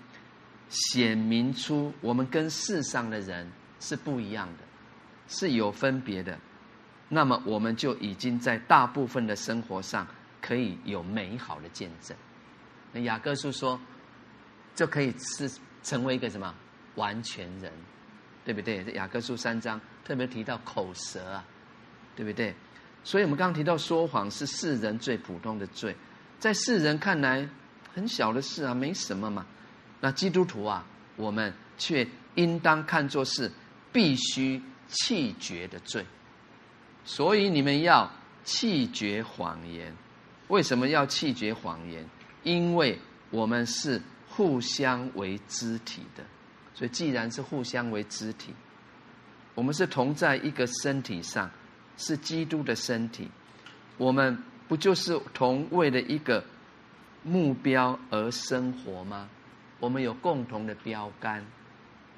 显明出我们跟世上的人是不一样的，是有分别的，那么我们就已经在大部分的生活上可以有美好的见证。那雅各书说，就可以是成为一个什么完全人，对不对？雅各书三章特别提到口舌啊。对不对？所以我们刚刚提到说谎是世人最普通的罪，在世人看来很小的事啊，没什么嘛。那基督徒啊，我们却应当看作是必须弃绝的罪。所以你们要弃绝谎言。为什么要弃绝谎言？因为我们是互相为肢体的。所以既然是互相为肢体，我们是同在一个身体上。是基督的身体，我们不就是同为了一个目标而生活吗？我们有共同的标杆，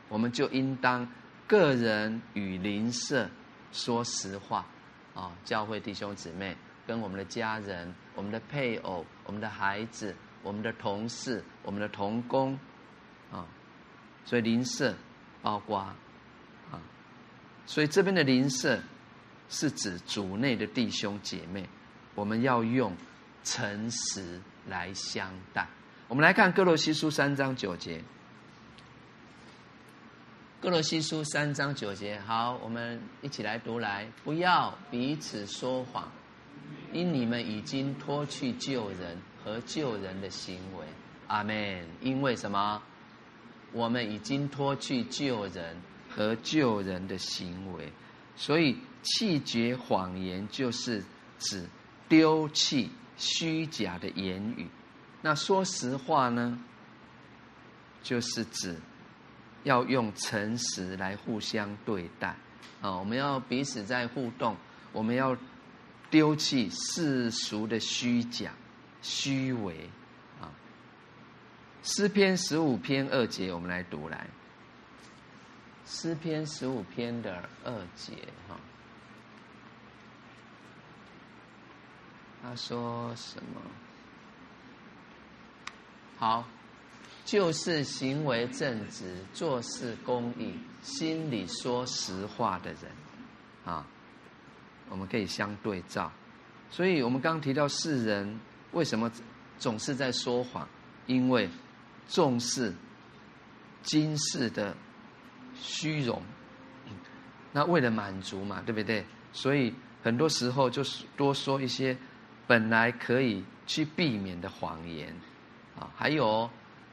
我们就应当个人与邻舍说实话啊！教会弟兄姊妹跟我们的家人、我们的配偶、我们的孩子、我们的同事、我们的同工啊，所以邻舍包括啊，所以这边的邻舍。是指主内的弟兄姐妹，我们要用诚实来相待。我们来看歌罗西书三章九节。歌罗西书三章九节，好，我们一起来读来。不要彼此说谎，因你们已经脱去救人和救人的行为。阿门。因为什么？我们已经脱去救人和救人的行为，所以。弃绝谎言，就是指丢弃虚假的言语。那说实话呢？就是指要用诚实来互相对待啊！我们要彼此在互动，我们要丢弃世俗的虚假、虚伪啊！诗篇十五篇二节，我们来读来。诗篇十五篇的二节，哈。他说什么？好，就是行为正直、做事公义、心里说实话的人，啊，我们可以相对照。所以我们刚刚提到世人为什么总是在说谎？因为重视今世的虚荣，那为了满足嘛，对不对？所以很多时候就是多说一些。本来可以去避免的谎言，啊，还有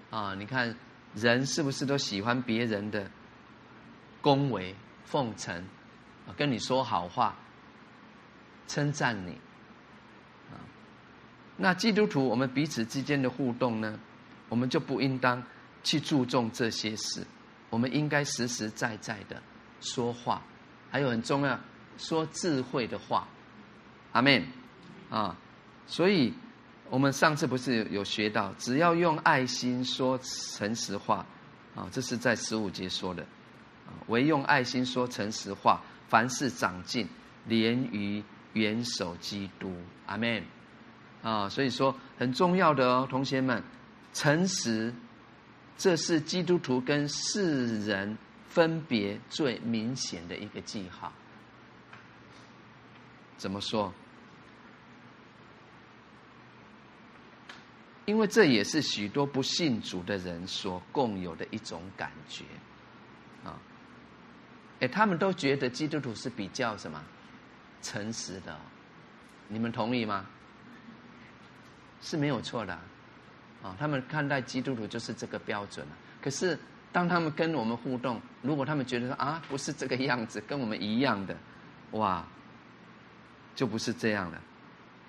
啊，你看人是不是都喜欢别人的恭维、奉承，跟你说好话，称赞你，啊，那基督徒我们彼此之间的互动呢，我们就不应当去注重这些事，我们应该实实在在的说话，还有很重要，说智慧的话，阿门，啊。所以，我们上次不是有学到，只要用爱心说诚实话，啊，这是在十五节说的，啊，唯用爱心说诚实话，凡事长进，连于元首基督，阿门，啊，所以说很重要的哦，同学们，诚实，这是基督徒跟世人分别最明显的一个记号。怎么说？因为这也是许多不信主的人所共有的一种感觉，啊，哎，他们都觉得基督徒是比较什么诚实的，你们同意吗？是没有错的，啊，他们看待基督徒就是这个标准。可是当他们跟我们互动，如果他们觉得说啊，不是这个样子，跟我们一样的，哇，就不是这样的，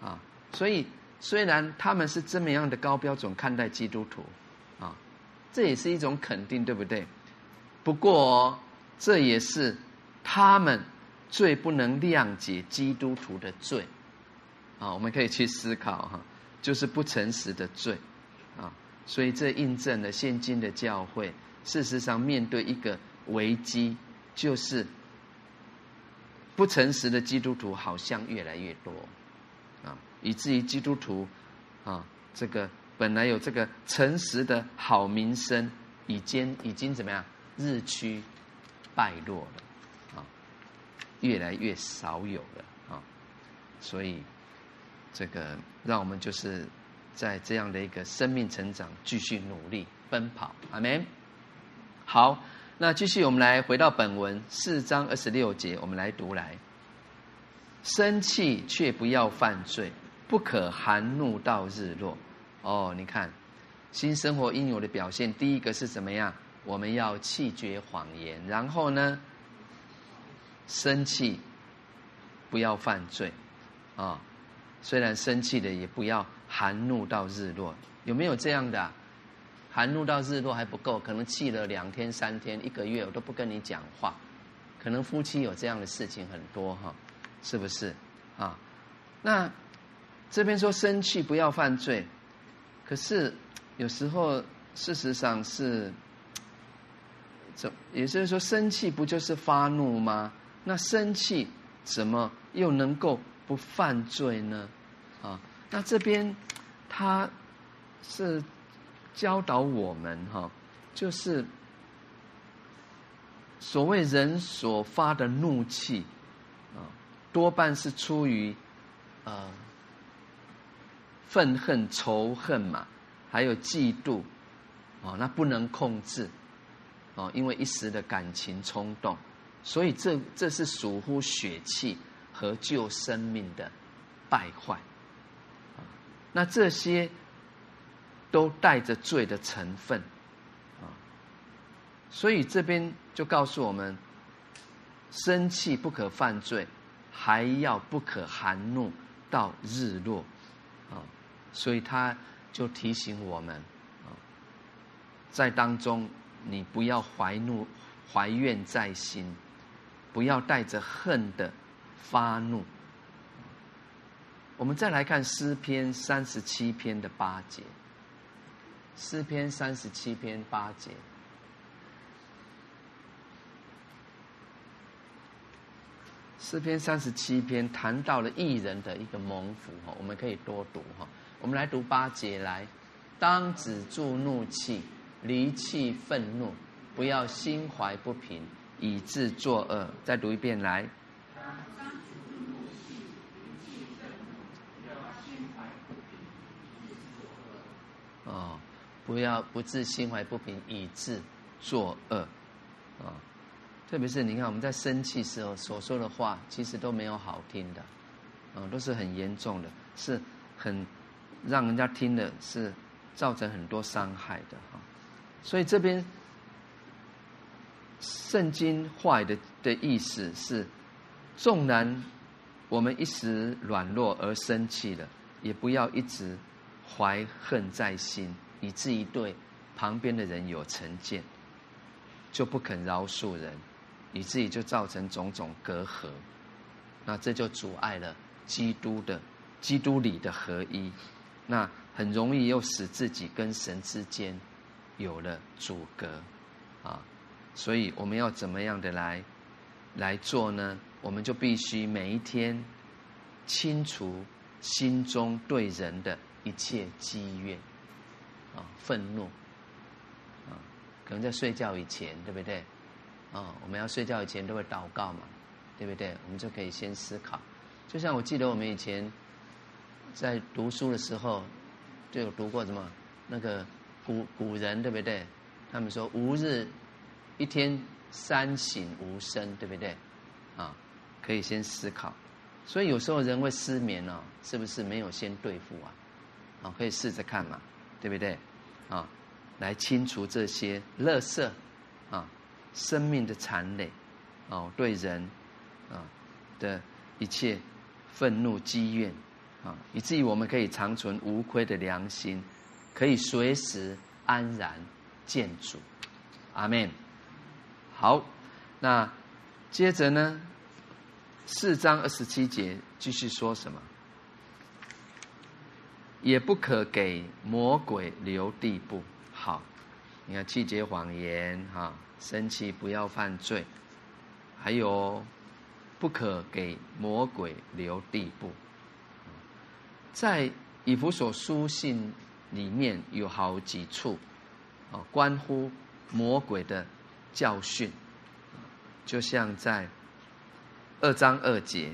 啊，所以。虽然他们是这么样的高标准看待基督徒，啊，这也是一种肯定，对不对？不过这也是他们最不能谅解基督徒的罪，啊，我们可以去思考哈，就是不诚实的罪，啊，所以这印证了现今的教会，事实上面对一个危机，就是不诚实的基督徒好像越来越多。以至于基督徒，啊，这个本来有这个诚实的好名声，已经已经怎么样日趋败落了，啊，越来越少有了啊，所以这个让我们就是在这样的一个生命成长，继续努力奔跑，阿门。好，那继续我们来回到本文四章二十六节，我们来读来。生气却不要犯罪，不可含怒到日落。哦，你看，新生活应有的表现，第一个是怎么样？我们要弃绝谎言，然后呢，生气不要犯罪，啊、虽然生气的也不要含怒到日落。有没有这样的？含怒到日落还不够，可能气了两天、三天、一个月，我都不跟你讲话。可能夫妻有这样的事情很多哈，是不是啊？那这边说生气不要犯罪，可是有时候事实上是，怎也就是说生气不就是发怒吗？那生气怎么又能够不犯罪呢？啊，那这边他。是教导我们哈，就是所谓人所发的怒气啊，多半是出于呃愤恨、仇恨嘛，还有嫉妒啊，那不能控制啊，因为一时的感情冲动，所以这这是属乎血气和旧生命的败坏。啊，那这些。都带着罪的成分，啊，所以这边就告诉我们，生气不可犯罪，还要不可含怒到日落，所以他就提醒我们，啊，在当中你不要怀怒、怀怨在心，不要带着恨的发怒。我们再来看诗篇三十七篇的八节。诗篇三十七篇八节，诗篇三十七篇谈到了艺人的一个蒙福哈，我们可以多读哈。我们来读八节来，当止住怒气，离弃愤怒，不要心怀不平，以致作恶。再读一遍来。不要不致心怀不平，以致作恶，啊！特别是你看我们在生气时候所说的话，其实都没有好听的，啊，都是很严重的，是很让人家听的是造成很多伤害的哈。所以这边圣经话的的意思是，纵然我们一时软弱而生气了，也不要一直怀恨在心。以至于对旁边的人有成见，就不肯饶恕人，以至于就造成种种隔阂，那这就阻碍了基督的基督里的合一，那很容易又使自己跟神之间有了阻隔，啊，所以我们要怎么样的来来做呢？我们就必须每一天清除心中对人的一切积怨。啊，愤怒，啊，可能在睡觉以前，对不对？啊，我们要睡觉以前都会祷告嘛，对不对？我们就可以先思考。就像我记得我们以前在读书的时候，就有读过什么那个古古人，对不对？他们说吾日一天三省吾身，对不对？啊，可以先思考。所以有时候人会失眠哦，是不是没有先对付啊？啊，可以试着看嘛。对不对？啊，来清除这些垃圾啊，生命的残累，哦，对人啊的一切愤怒积怨啊，以至于我们可以长存无愧的良心，可以随时安然见主。阿门。好，那接着呢，四章二十七节继续说什么？也不可给魔鬼留地步。好，你看，弃绝谎言，哈，生气不要犯罪，还有不可给魔鬼留地步。在以弗所书信里面有好几处，啊，关乎魔鬼的教训，就像在二章二节，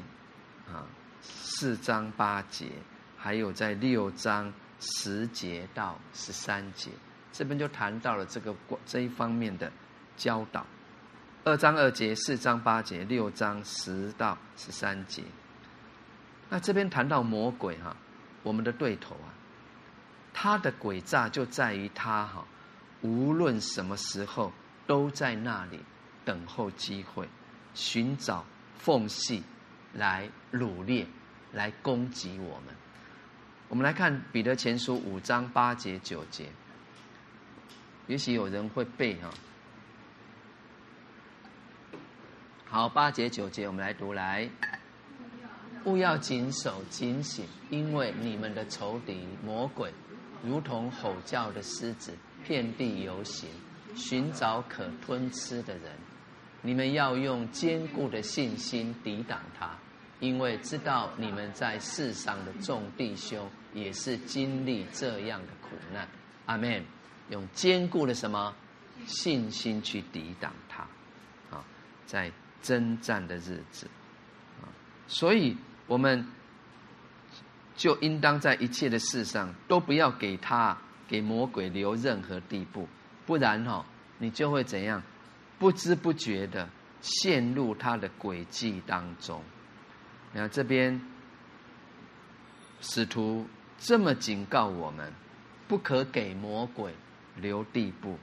啊，四章八节。还有在六章十节到十三节，这边就谈到了这个这一方面的教导。二章二节、四章八节、六章十到十三节，那这边谈到魔鬼哈，我们的对头啊，他的诡诈就在于他哈，无论什么时候都在那里等候机会，寻找缝隙来掳掠，来攻击我们。我们来看彼得前书五章八节九节，也许有人会背哈。好，八节九节，我们来读来。务要谨守警醒，因为你们的仇敌魔鬼，如同吼叫的狮子，遍地游行，寻找可吞吃的人。你们要用坚固的信心抵挡他，因为知道你们在世上的众弟兄也是经历这样的苦难。阿门。用坚固的什么信心去抵挡他？啊，在征战的日子，啊，所以。我们就应当在一切的事上都不要给他给魔鬼留任何地步，不然哈、哦，你就会怎样？不知不觉的陷入他的诡计当中。你看这边，使徒这么警告我们，不可给魔鬼留地步，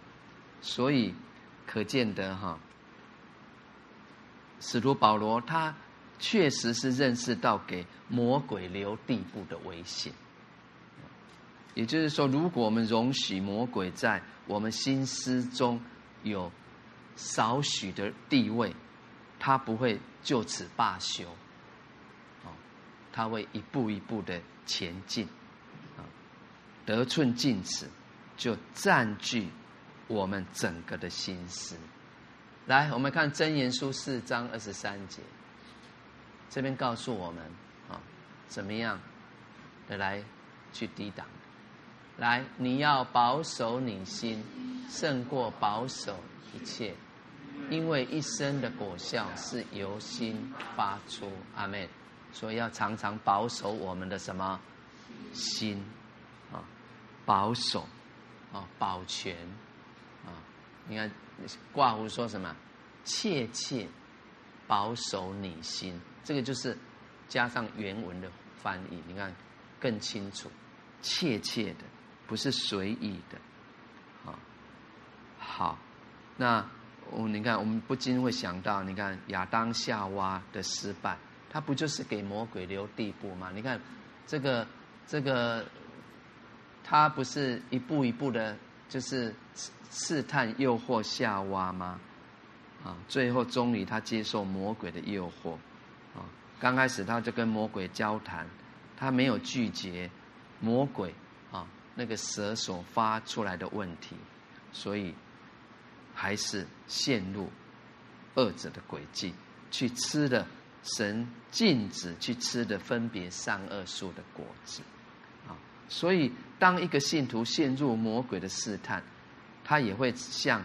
所以可见得哈，使徒保罗他。确实是认识到给魔鬼留地步的危险，也就是说，如果我们容许魔鬼在我们心思中有少许的地位，他不会就此罢休，哦，他会一步一步的前进，啊，得寸进尺，就占据我们整个的心思。来，我们看箴言书四章二十三节。这边告诉我们啊，怎么样的来去抵挡？来，你要保守你心，胜过保守一切，因为一生的果效是由心发出。阿门。所以要常常保守我们的什么心啊？保守啊，保全啊。你看挂胡说什么？切切保守你心。这个就是加上原文的翻译，你看更清楚，切切的，不是随意的，啊，好，那我你看，我们不禁会想到，你看亚当夏娃的失败，他不就是给魔鬼留地步吗？你看这个这个，他不是一步一步的，就是试探诱惑夏娃吗？啊，最后终于他接受魔鬼的诱惑。刚开始他就跟魔鬼交谈，他没有拒绝魔鬼啊那个蛇所发出来的问题，所以还是陷入恶者的轨迹，去吃的神禁止去吃的分别善恶树的果子啊。所以当一个信徒陷入魔鬼的试探，他也会像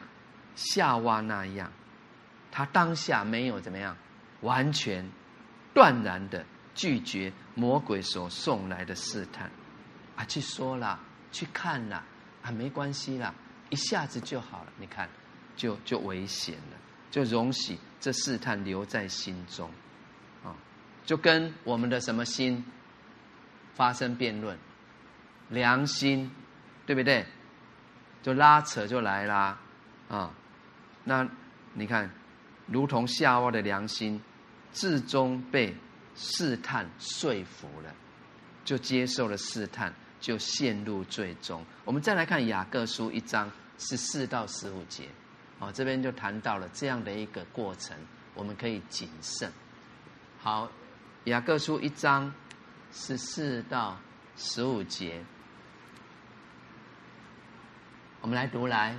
夏娃那样，他当下没有怎么样完全。断然的拒绝魔鬼所送来的试探，啊，去说了，去看了，啊，没关系啦，一下子就好了。你看，就就危险了，就容许这试探留在心中，啊，就跟我们的什么心发生辩论，良心，对不对？就拉扯就来啦，啊，那你看，如同夏娃的良心。至终被试探说服了，就接受了试探，就陷入最终。我们再来看雅各书一章十四到十五节，哦，这边就谈到了这样的一个过程，我们可以谨慎。好，雅各书一章十四到十五节，我们来读来。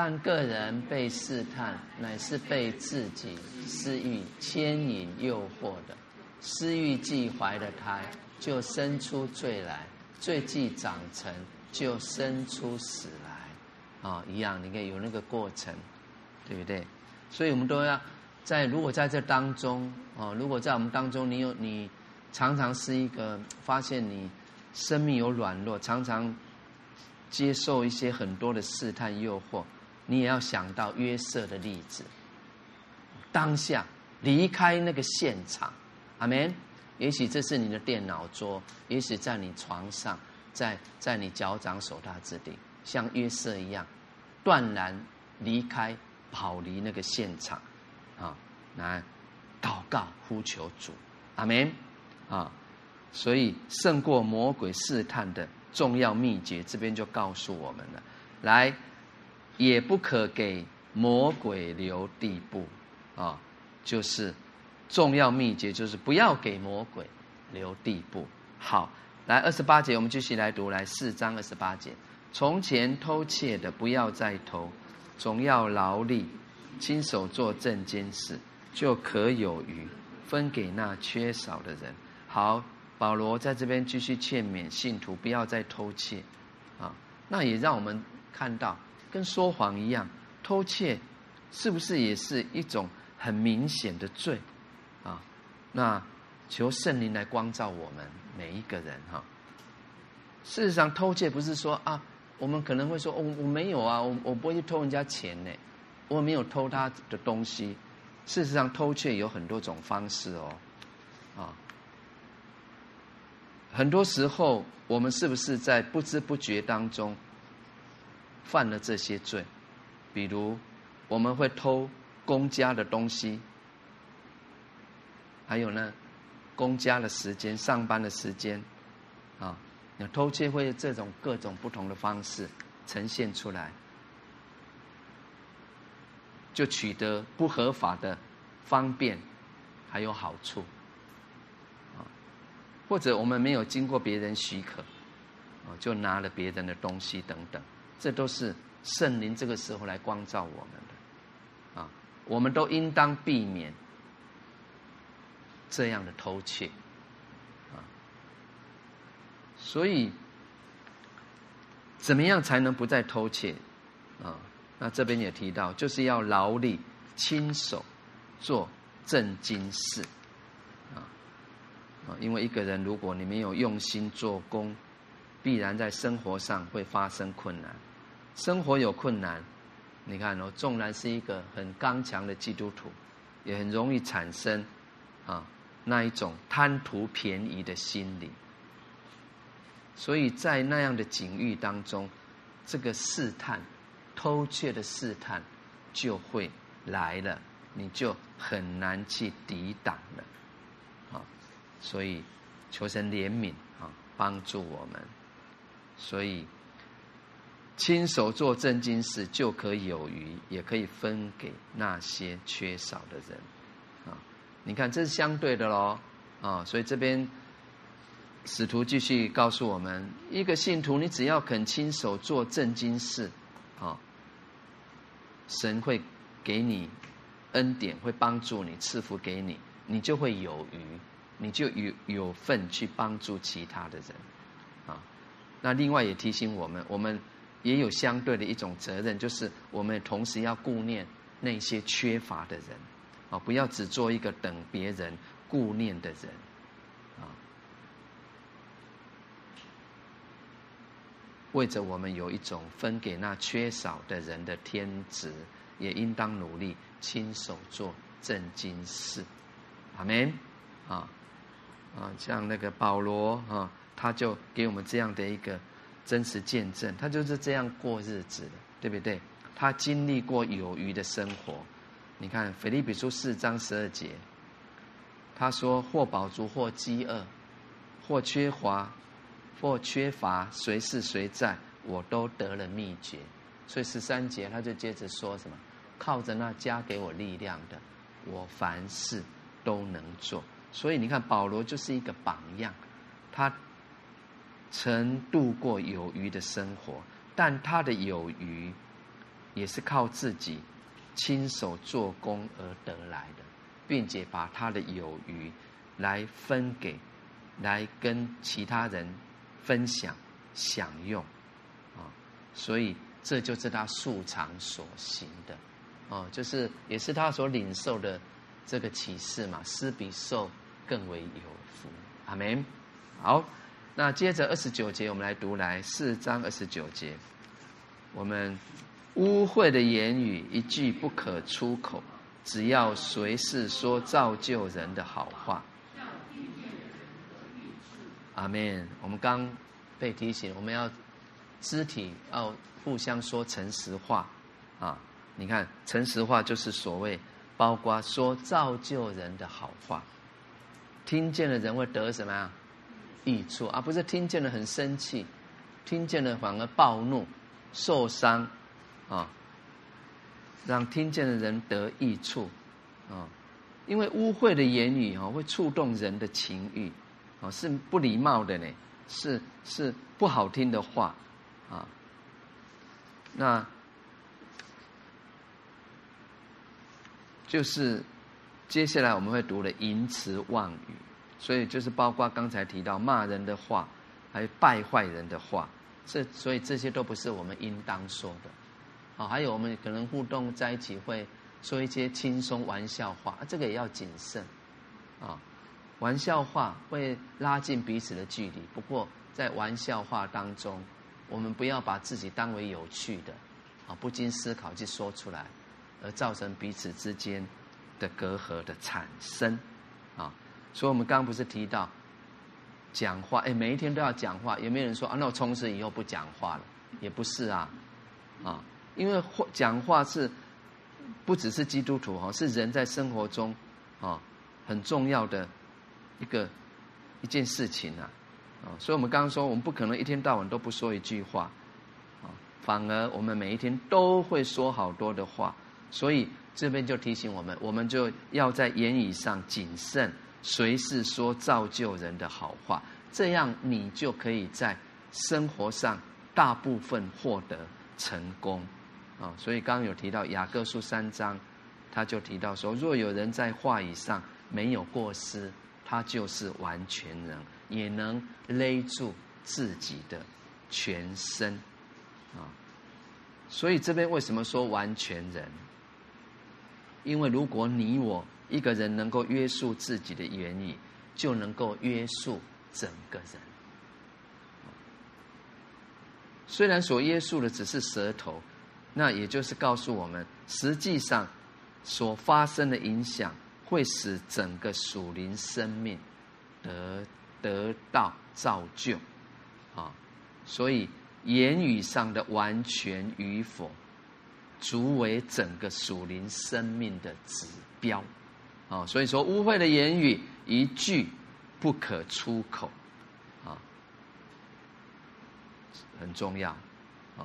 但个人被试探，乃是被自己私欲牵引诱惑的。私欲既怀了胎，就生出罪来；罪既长成，就生出死来。啊、一样，你看有那个过程，对不对？所以我们都要在，如果在这当中，哦，如果在我们当中，你有你常常是一个发现你生命有软弱，常常接受一些很多的试探诱惑。你也要想到约瑟的例子，当下离开那个现场，阿门。也许这是你的电脑桌，也许在你床上，在在你脚掌手大之地，像约瑟一样，断然离开，跑离那个现场，啊，来祷告呼求主，阿门，啊，所以胜过魔鬼试探的重要秘诀，这边就告诉我们了，来，也不可给魔鬼留地步，啊，就是。重要秘诀就是不要给魔鬼留地步。好，来二十八节，我们继续来读，来四章二十八节。从前偷窃的，不要再偷，总要劳力，亲手做正经事，就可有余，分给那缺少的人。好，保罗在这边继续劝勉信徒不要再偷窃啊。那也让我们看到，跟说谎一样，偷窃是不是也是一种很明显的罪啊？那求圣灵来光照我们每一个人哈。事实上，偷窃不是说啊，我们可能会说，我、哦、我没有啊，我我不会去偷人家钱呢，我没有偷他的东西。事实上，偷窃有很多种方式哦，啊，很多时候我们是不是在不知不觉当中犯了这些罪？比如，我们会偷公家的东西。还有呢，公家的时间、上班的时间，啊，那偷窃会这种各种不同的方式呈现出来，就取得不合法的方便，还有好处，啊，或者我们没有经过别人许可，啊，就拿了别人的东西等等，这都是圣灵这个时候来光照我们的，啊，我们都应当避免。这样的偷窃，啊，所以怎么样才能不再偷窃？啊，那这边也提到，就是要劳力亲手做正经事，啊，啊，因为一个人如果你没有用心做工，必然在生活上会发生困难。生活有困难，你看哦，纵然是一个很刚强的基督徒，也很容易产生啊。那一种贪图便宜的心理，所以在那样的境遇当中，这个试探、偷窃的试探就会来了，你就很难去抵挡了。啊，所以求神怜悯啊，帮助我们。所以亲手做正经事，就可以有余，也可以分给那些缺少的人。啊你看，这是相对的喽，啊，所以这边使徒继续告诉我们：一个信徒，你只要肯亲手做正经事，啊，神会给你恩典，会帮助你，赐福给你，你就会有余，你就有有份去帮助其他的人，啊，那另外也提醒我们，我们也有相对的一种责任，就是我们同时要顾念那些缺乏的人。啊，不要只做一个等别人顾念的人，啊，为着我们有一种分给那缺少的人的天职，也应当努力亲手做正经事，阿门，啊，啊，像那个保罗啊，他就给我们这样的一个真实见证，他就是这样过日子的，对不对？他经历过有余的生活。你看《腓立比书》四章十二节，他说：“或饱足，或饥饿，或缺乏，或缺乏，随是随在，我都得了秘诀。”所以十三节他就接着说什么：“靠着那加给我力量的，我凡事都能做。”所以你看，保罗就是一个榜样，他曾度过有余的生活，但他的有余也是靠自己。亲手做工而得来的，并且把他的有余来分给，来跟其他人分享享用，啊，所以这就是他素常所行的，哦，就是也是他所领受的这个启示嘛，施比受更为有福，阿门。好，那接着二十九节，我们来读来四章二十九节，我们。污秽的言语一句不可出口，只要随时说造就人的好话，阿门。我们刚被提醒，我们要肢体要互相说诚实话啊！你看，诚实话就是所谓包括说造就人的好话，听见的人会得什么呀？益处，而不是听见了很生气，听见了反而暴怒、受伤啊！让听见的人得益处啊！因为污秽的言语啊，会触动人的情欲。哦，是不礼貌的呢，是是不好听的话，啊，那就是接下来我们会读的淫词妄语，所以就是包括刚才提到骂人的话，还有败坏人的话，这所以这些都不是我们应当说的，啊，还有我们可能互动在一起会说一些轻松玩笑话，这个也要谨慎，啊。玩笑话会拉近彼此的距离，不过在玩笑话当中，我们不要把自己当为有趣的，啊，不经思考就说出来，而造成彼此之间的隔阂的产生，啊，所以我们刚刚不是提到讲话，哎，每一天都要讲话，有没有人说啊？那我从此以后不讲话了？也不是啊，啊，因为讲话是不只是基督徒哈，是人在生活中啊很重要的。一个一件事情啊，啊，所以我们刚刚说，我们不可能一天到晚都不说一句话，啊，反而我们每一天都会说好多的话，所以这边就提醒我们，我们就要在言语上谨慎，随时说造就人的好话，这样你就可以在生活上大部分获得成功，啊，所以刚刚有提到雅各书三章，他就提到说，若有人在话语上没有过失。他就是完全人，也能勒住自己的全身，啊，所以这边为什么说完全人？因为如果你我一个人能够约束自己的言语，就能够约束整个人。虽然所约束的只是舌头，那也就是告诉我们，实际上所发生的影响。会使整个属灵生命得得到造就，啊，所以言语上的完全与否，足为整个属灵生命的指标，啊，所以说污秽的言语一句不可出口，啊，很重要，啊，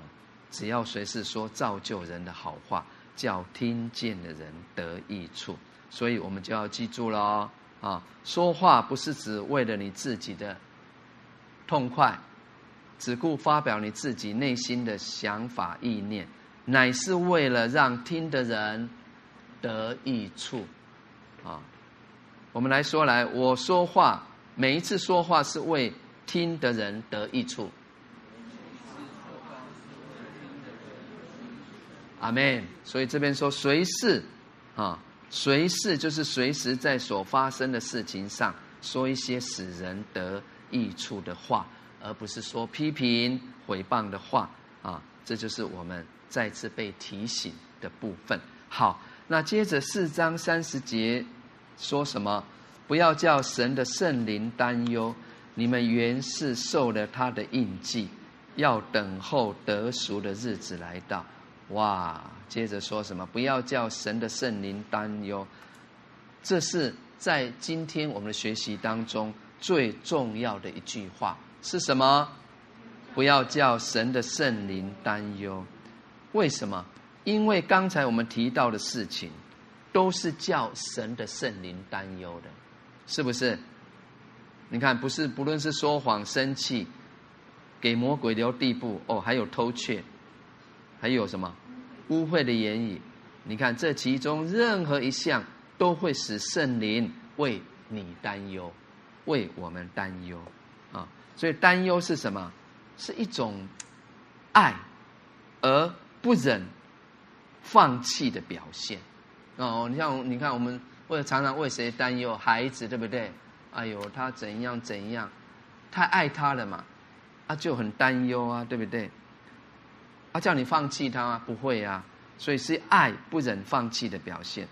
只要随时说造就人的好话，叫听见的人得益处。所以我们就要记住了啊！说话不是只为了你自己的痛快，只顾发表你自己内心的想法意念，乃是为了让听的人得益处啊！我们来说来，我说话每一次说话是为听的人得益处。阿门。所以这边说随时啊。随时就是随时在所发生的事情上说一些使人得益处的话，而不是说批评毁谤的话啊！这就是我们再次被提醒的部分。好，那接着四章三十节说什么？不要叫神的圣灵担忧，你们原是受了他的印记，要等候得赎的日子来到。哇！接着说什么？不要叫神的圣灵担忧，这是在今天我们的学习当中最重要的一句话是什么？不要叫神的圣灵担忧。为什么？因为刚才我们提到的事情，都是叫神的圣灵担忧的，是不是？你看，不是，不论是说谎、生气、给魔鬼留地步，哦，还有偷窃。还有什么污秽的言语？你看这其中任何一项都会使圣灵为你担忧，为我们担忧啊！所以担忧是什么？是一种爱而不忍放弃的表现哦。你像你看，我们为了常常为谁担忧？孩子对不对？哎呦，他怎样怎样，太爱他了嘛，啊，就很担忧啊，对不对？他、叫你放弃他吗？不会啊，所以是爱不忍放弃的表现。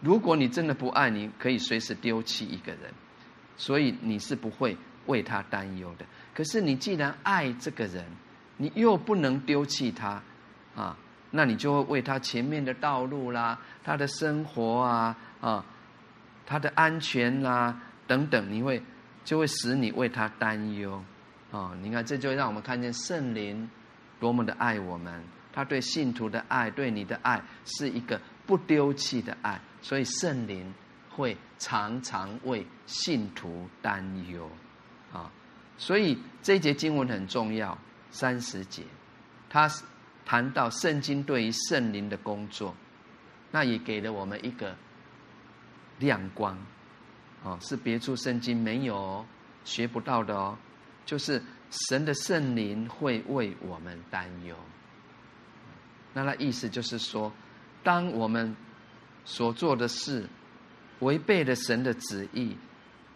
如果你真的不爱，你可以随时丢弃一个人，所以你是不会为他担忧的。可是你既然爱这个人，你又不能丢弃他，啊，那你就会为他前面的道路啦，他的生活啊，啊，他的安全啦等等，你会就会使你为他担忧，啊，你看这就让我们看见圣灵多么的爱我们，他对信徒的爱，对你的爱是一个不丢弃的爱，所以圣灵会常常为信徒担忧，啊。所以这一节经文很重要，三十节，他是谈到圣经对于圣灵的工作，那也给了我们一个亮光，哦，是别处圣经没有学不到的哦，就是神的圣灵会为我们担忧。那那意思就是说，当我们所做的事违背了神的旨意，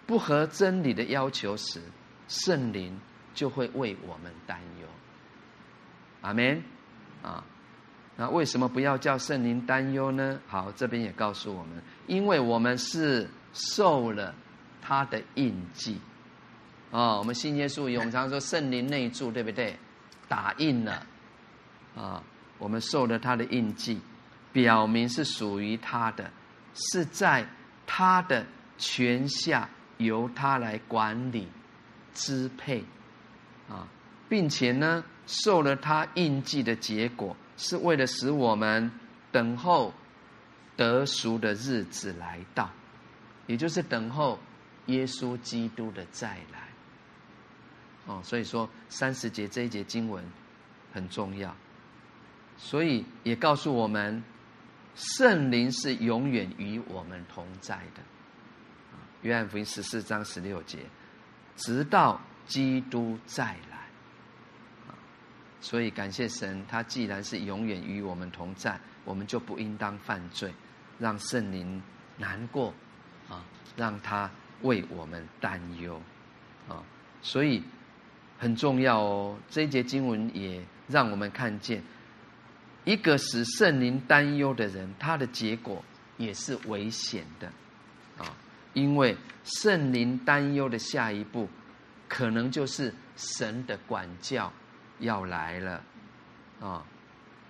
不合真理的要求时，圣灵就会为我们担忧，阿门啊！那为什么不要叫圣灵担忧呢？好，这边也告诉我们，因为我们是受了他的印记啊。我们信耶稣，永常说圣灵内住，对不对？打印了啊，我们受了他的印记，表明是属于他的，是在他的权下，由他来管理。支配，啊，并且呢，受了他印记的结果，是为了使我们等候得赎的日子来到，也就是等候耶稣基督的再来。哦，所以说三十节这一节经文很重要，所以也告诉我们，圣灵是永远与我们同在的。约翰福音十四章十六节。直到基督再来，所以感谢神，他既然是永远与我们同在，我们就不应当犯罪，让圣灵难过，啊，让他为我们担忧，啊，所以很重要哦。这一节经文也让我们看见，一个使圣灵担忧的人，他的结果也是危险的，啊。因为圣灵担忧的下一步，可能就是神的管教要来了，啊！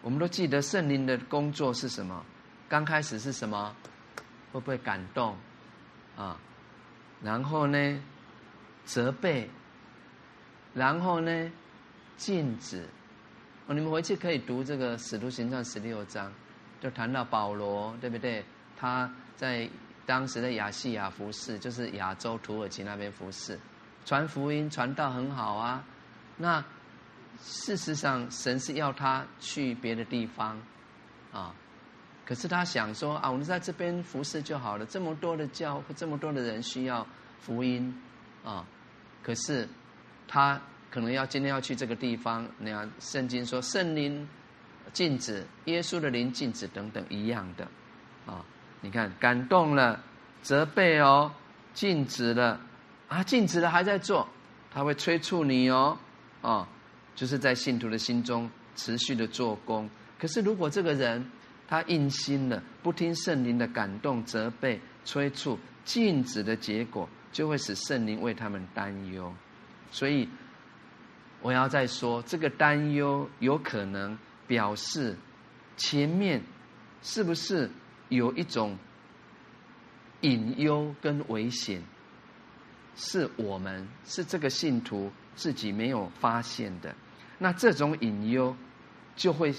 我们都记得圣灵的工作是什么？刚开始是什么？会不会感动？啊！然后呢，责备，然后呢，禁止。哦，你们回去可以读这个《使徒行传》十六章，就谈到保罗，对不对？他在。当时的亚细亚服侍，就是亚洲土耳其那边服侍，传福音传道很好啊。那事实上，神是要他去别的地方啊。可是他想说啊，我们在这边服侍就好了。这么多的教，这么多的人需要福音啊。可是他可能要今天要去这个地方，你看圣经说圣灵禁止，耶稣的灵禁止等等一样的啊。你看，感动了，责备哦，禁止了，啊，禁止了还在做，他会催促你哦，哦，就是在信徒的心中持续的做工。可是如果这个人他硬心了，不听圣灵的感动、责备、催促、禁止的结果，就会使圣灵为他们担忧。所以我要再说，这个担忧有可能表示前面是不是？有一种隐忧跟危险，是我们是这个信徒自己没有发现的。那这种隐忧就会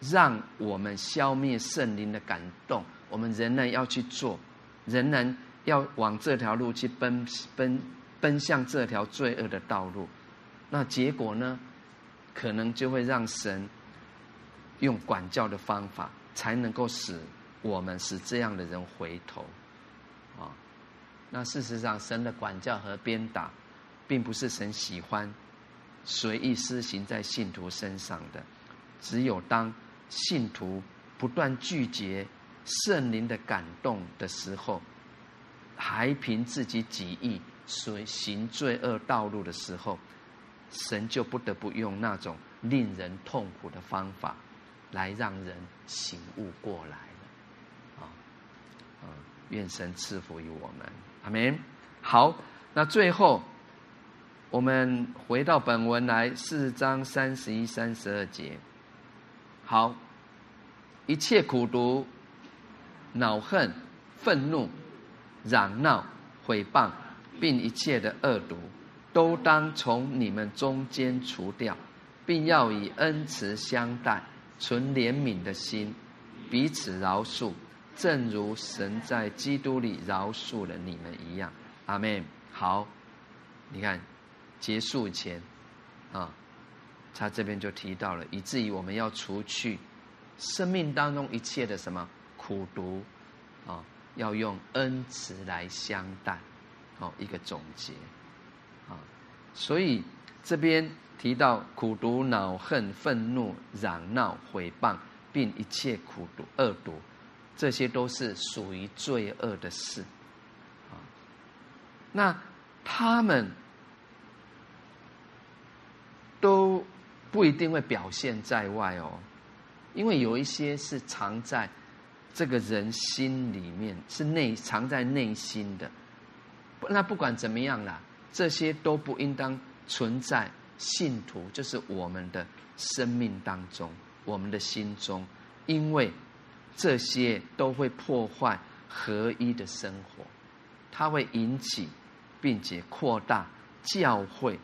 让我们消灭圣灵的感动，我们仍然要去做，仍然要往这条路去奔奔奔向这条罪恶的道路。那结果呢？可能就会让神用管教的方法，才能够使。我们使这样的人回头，啊，那事实上，神的管教和鞭打，并不是神喜欢随意施行在信徒身上的。只有当信徒不断拒绝圣灵的感动的时候，还凭自己己意随行罪恶道路的时候，神就不得不用那种令人痛苦的方法，来让人醒悟过来了。啊，啊。愿神赐福于我们，阿门。好，那最后我们回到本文来，四章三十一、三十二节。好，一切苦毒、恼恨、愤怒、嚷闹、毁谤，并一切的恶毒，都当从你们中间除掉，并要以恩慈相待，存怜悯的心，彼此饶恕，正如神在基督里饶恕了你们一样。阿门。好，你看。结束前，啊，他这边就提到了，以至于我们要除去生命当中一切的什么苦毒，啊，要用恩慈来相待，哦一个总结，啊，所以这边提到苦毒、恼恨、愤怒、嚷闹、毁谤，并一切苦毒、恶毒，这些都是属于罪恶的事，啊，那他们。都不一定会表现在外哦，因为有一些是藏在这个人心里面，是内藏在内心的。那不管怎么样啦，这些都不应当存在信徒，就是我们的生命当中，我们的心中，因为这些都会破坏合一的生活，它会引起并且扩大教会。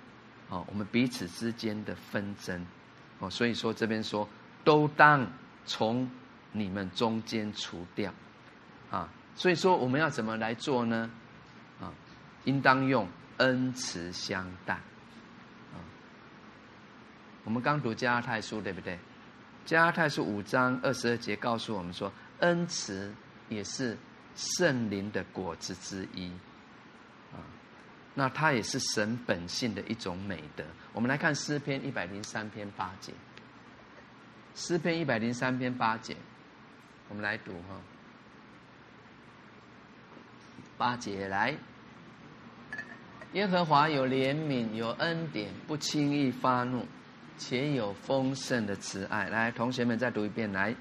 哦，我们彼此之间的纷争，哦，所以说这边说都当从你们中间除掉，啊，所以说我们要怎么来做呢？啊，应当用恩慈相待，啊，我们刚读加拉太书对不对？加拉太书五章二十二节告诉我们说，恩慈也是圣灵的果子之一。那它也是神本性的一种美德。我们来看诗篇一百零三篇八节。诗篇一百零三篇八节，我们来读哈。八节来，耶和华有怜悯，有恩典，不轻易发怒，且有丰盛的慈爱。来，同学们再读一遍来。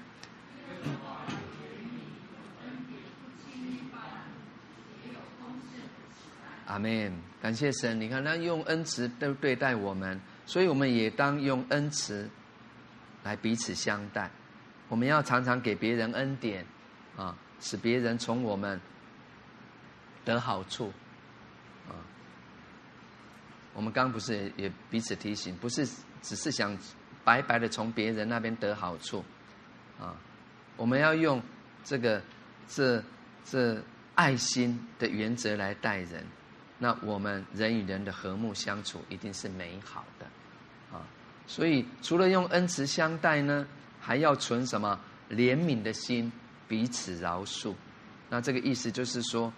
阿门，感谢神。你看，他用恩慈都对待我们，所以我们也当用恩慈来彼此相待。我们要常常给别人恩典，啊，使别人从我们得好处，啊。我们刚不是也也彼此提醒，不是只是想白白的从别人那边得好处，啊，我们要用这个这这爱心的原则来待人。那我们人与人的和睦相处一定是美好的，啊，所以除了用恩慈相待呢，还要存什么怜悯的心，彼此饶恕。那这个意思就是说，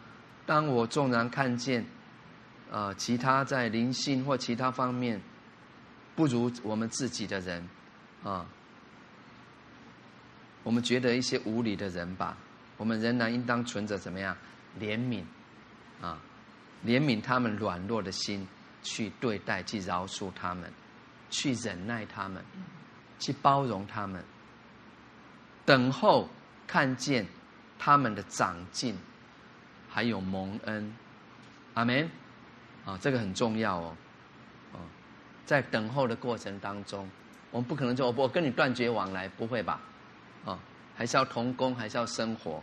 当我纵然看见，呃，其他在灵性或其他方面不如我们自己的人，啊，我们觉得一些无理的人吧，我们仍然应当存着怎么样怜悯，啊。怜悯他们软弱的心，去对待，去饶恕他们，去忍耐他们，去包容他们，等候看见他们的长进，还有蒙恩，阿门。啊，这个很重要哦。哦，在等候的过程当中，我们不可能说我我跟你断绝往来，不会吧？啊，还是要同工，还是要生活。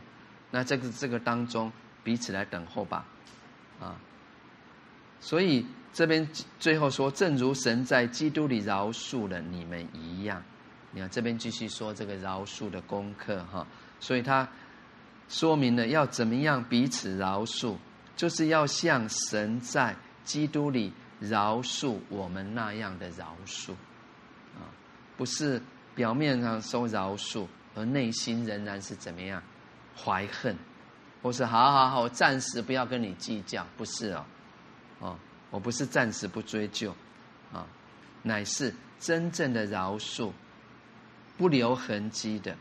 那这个这个当中，彼此来等候吧。啊，所以这边最后说，正如神在基督里饶恕了你们一样，你看这边继续说这个饶恕的功课哈，所以他说明了要怎么样彼此饶恕，就是要像神在基督里饶恕我们那样的饶恕，啊，不是表面上说饶恕，而内心仍然是怎么样？怀恨。或是，好好好，我暂时不要跟你计较，不是哦，哦，我不是暂时不追究，啊，乃是真正的饶恕，不留痕迹的，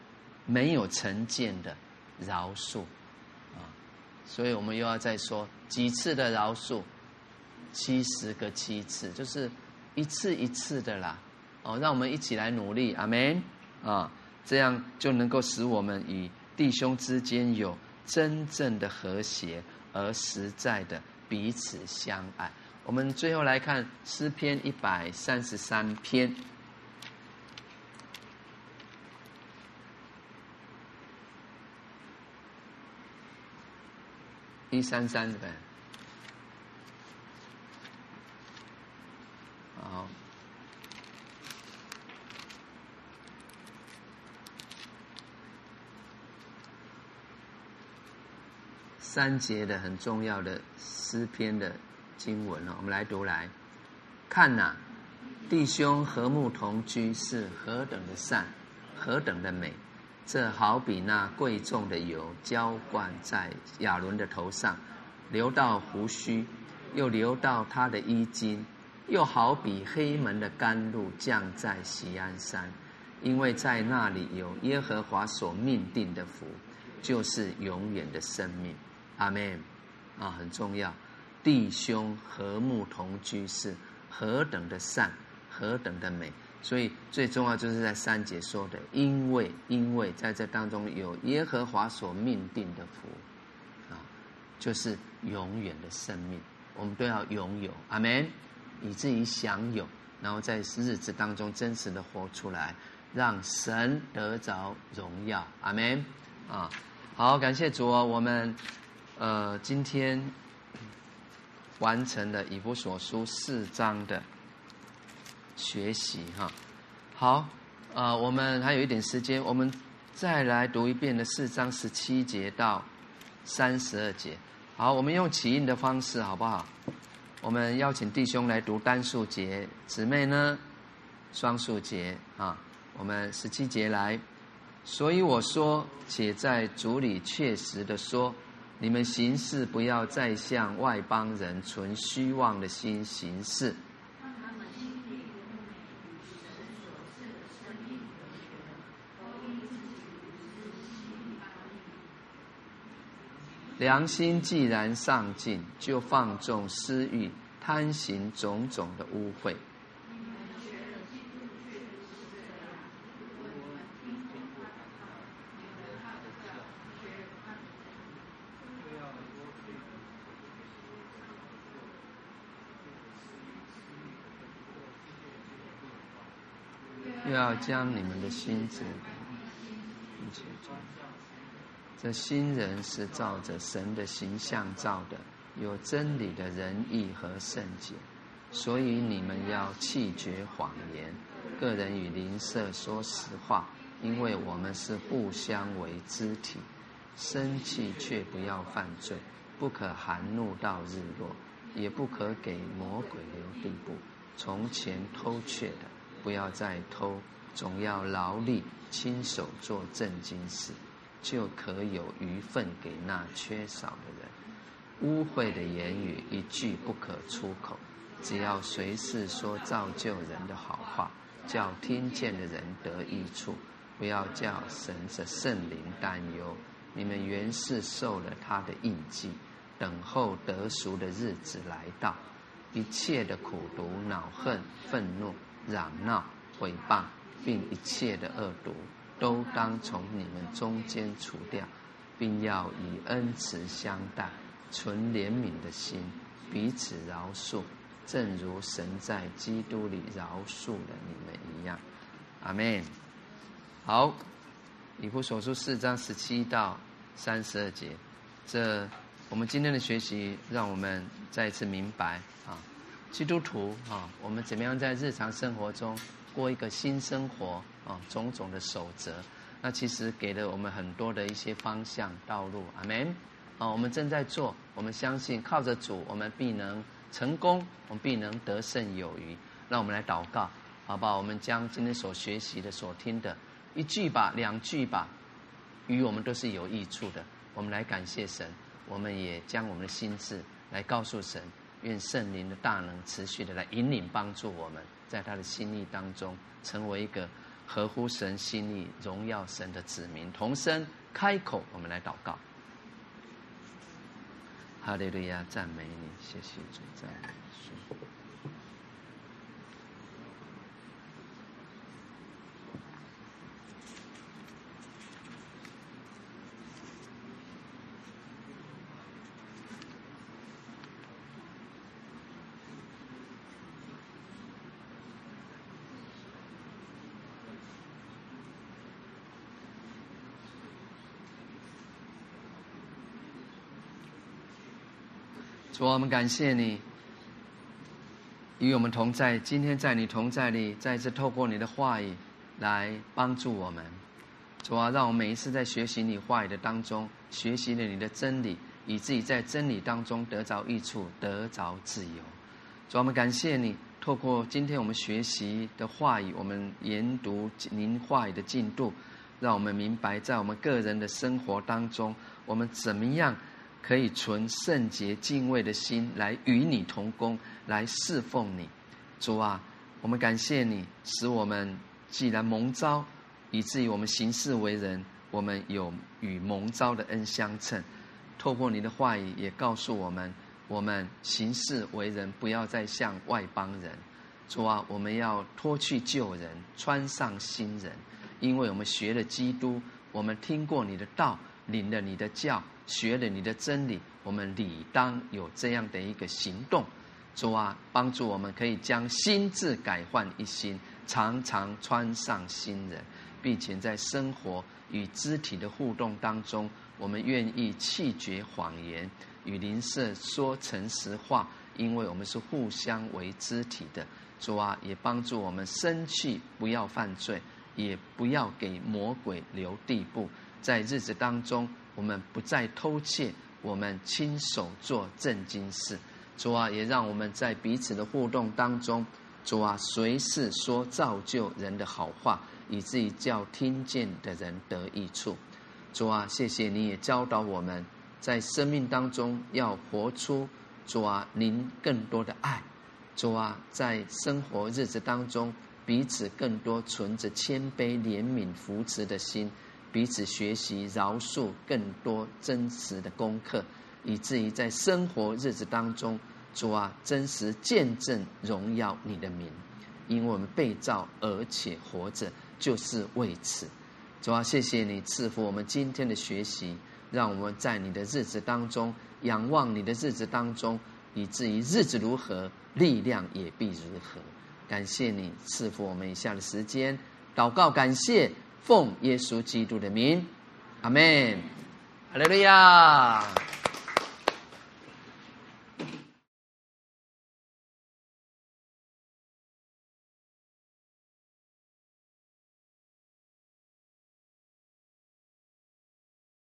没有成见的饶恕，啊，所以我们又要再说几次的饶恕，七十个七次，就是一次一次的啦，哦，让我们一起来努力，阿门，啊，这样就能够使我们与弟兄之间有。真正的和谐而实在的彼此相爱，我们最后来看诗篇一百三十三篇，一三三对。好，三节的很重要的诗篇的。经文哦，我们来读来看呐、弟兄和睦同居是何等的善，何等的美！这好比那贵重的油浇灌在亚伦的头上，流到胡须，又流到他的衣襟，又好比黑门的甘露降在锡安山，因为在那里有耶和华所命定的福，就是永远的生命。阿门。啊，很重要。弟兄和睦同居是何等的善，何等的美！所以最重要就是在三节说的，因为因为在这当中有耶和华所命定的福，啊，就是永远的生命，我们都要拥有，阿门，以至于享有，然后在日子当中真实的活出来，让神得着荣耀，阿门，啊，好，感谢主哦，我们呃今天。完成了以弗所书四章的学习哈，好，呃，我们还有一点时间，我们再来读一遍的四章十七节到三十二节。好，我们用起印的方式，好不好？我们邀请弟兄来读单数节，姊妹呢双数节啊。我们十七节来，所以我说，且在主里确实的说。你们行事不要再像外邦人存虚妄的心行事，良心既然上进，就放纵私欲，贪行种种的污秽。将你们的心志，这新人是照着神的形象造的，有真理的仁义和圣洁，所以你们要弃绝谎言，个人与邻舍说实话，因为我们是互相为肢体。生气却不要犯罪，不可含怒到日落，也不可给魔鬼留地步。从前偷窃的。不要再偷，总要劳力亲手做正经事，就可有余分给那缺少的人。污秽的言语一句不可出口，只要随时说造就人的好话，叫听见的人得益处。不要叫神的圣灵担忧。你们原是受了他的印记，等候得赎的日子来到。一切的苦毒、恼恨、愤怒。嚷闹、毁谤，并一切的恶毒，都当从你们中间除掉，并要以恩慈相待，存怜悯的心，彼此饶恕，正如神在基督里饶恕了你们一样。阿门。好，以弗所书四章十七到三十二节，这我们今天的学习，让我们再次明白啊。基督徒啊，我们怎么样在日常生活中过一个新生活啊？种种的守则，那其实给了我们很多的一些方向道路。阿门。啊，我们正在做，我们相信靠着主，我们必能成功，我们必能得胜有余。让我们来祷告，好不好？我们将今天所学习的、所听的一句吧、两句吧，与我们都是有益处的。我们来感谢神，我们也将我们的心志来告诉神。愿圣灵的大能持续的来引领帮助我们，在他的心意当中，成为一个合乎神心意、荣耀神的子民。同声开口，我们来祷告。哈利路亚，赞美你，谢谢主，赞美主。主啊，我们感谢你与我们同在。今天在你同在里，再次透过你的话语来帮助我们。主啊，让我们每一次在学习你话语的当中，学习了你的真理，以至于在真理当中得着益处，得着自由。主啊，我们感谢你，透过今天我们学习的话语，我们研读您话语的进度，让我们明白，在我们个人的生活当中，我们怎么样。可以存圣洁敬畏的心来与你同工，来侍奉你，主啊，我们感谢你，使我们既然蒙召，以至于我们行事为人，我们有与蒙召的恩相称。透过你的话语，也告诉我们，我们行事为人不要再像外邦人。主啊，我们要脱去旧人，穿上新人，因为我们学了基督，我们听过你的道，领了你的教。学了你的真理，我们理当有这样的一个行动。主啊，帮助我们可以将心智改换一新，常常穿上新人，并且在生活与肢体的互动当中，我们愿意弃绝谎言，与邻舍说诚实话，因为我们是互相为肢体的。主啊，也帮助我们生气不要犯罪，也不要给魔鬼留地步，在日子当中。我们不再偷窃，我们亲手做正经事。主啊，也让我们在彼此的互动当中，主啊，随时说造就人的好话，以至于叫听见的人得益处。主啊，谢谢你也教导我们在生命当中要活出主啊您更多的爱。主啊，在生活日子当中，彼此更多存着谦卑、怜悯、扶持的心。彼此学习饶恕，更多真实的功课，以至于在生活日子当中，主啊，真实见证荣耀你的名，因为我们被造而且活着，就是为此。主啊，谢谢你赐福我们今天的学习，让我们在你的日子当中仰望你的日子当中，以至于日子如何，力量也必如何。感谢你赐福我们以下的时间，祷告感谢。奉耶稣基督的名，阿门，哈利路亚。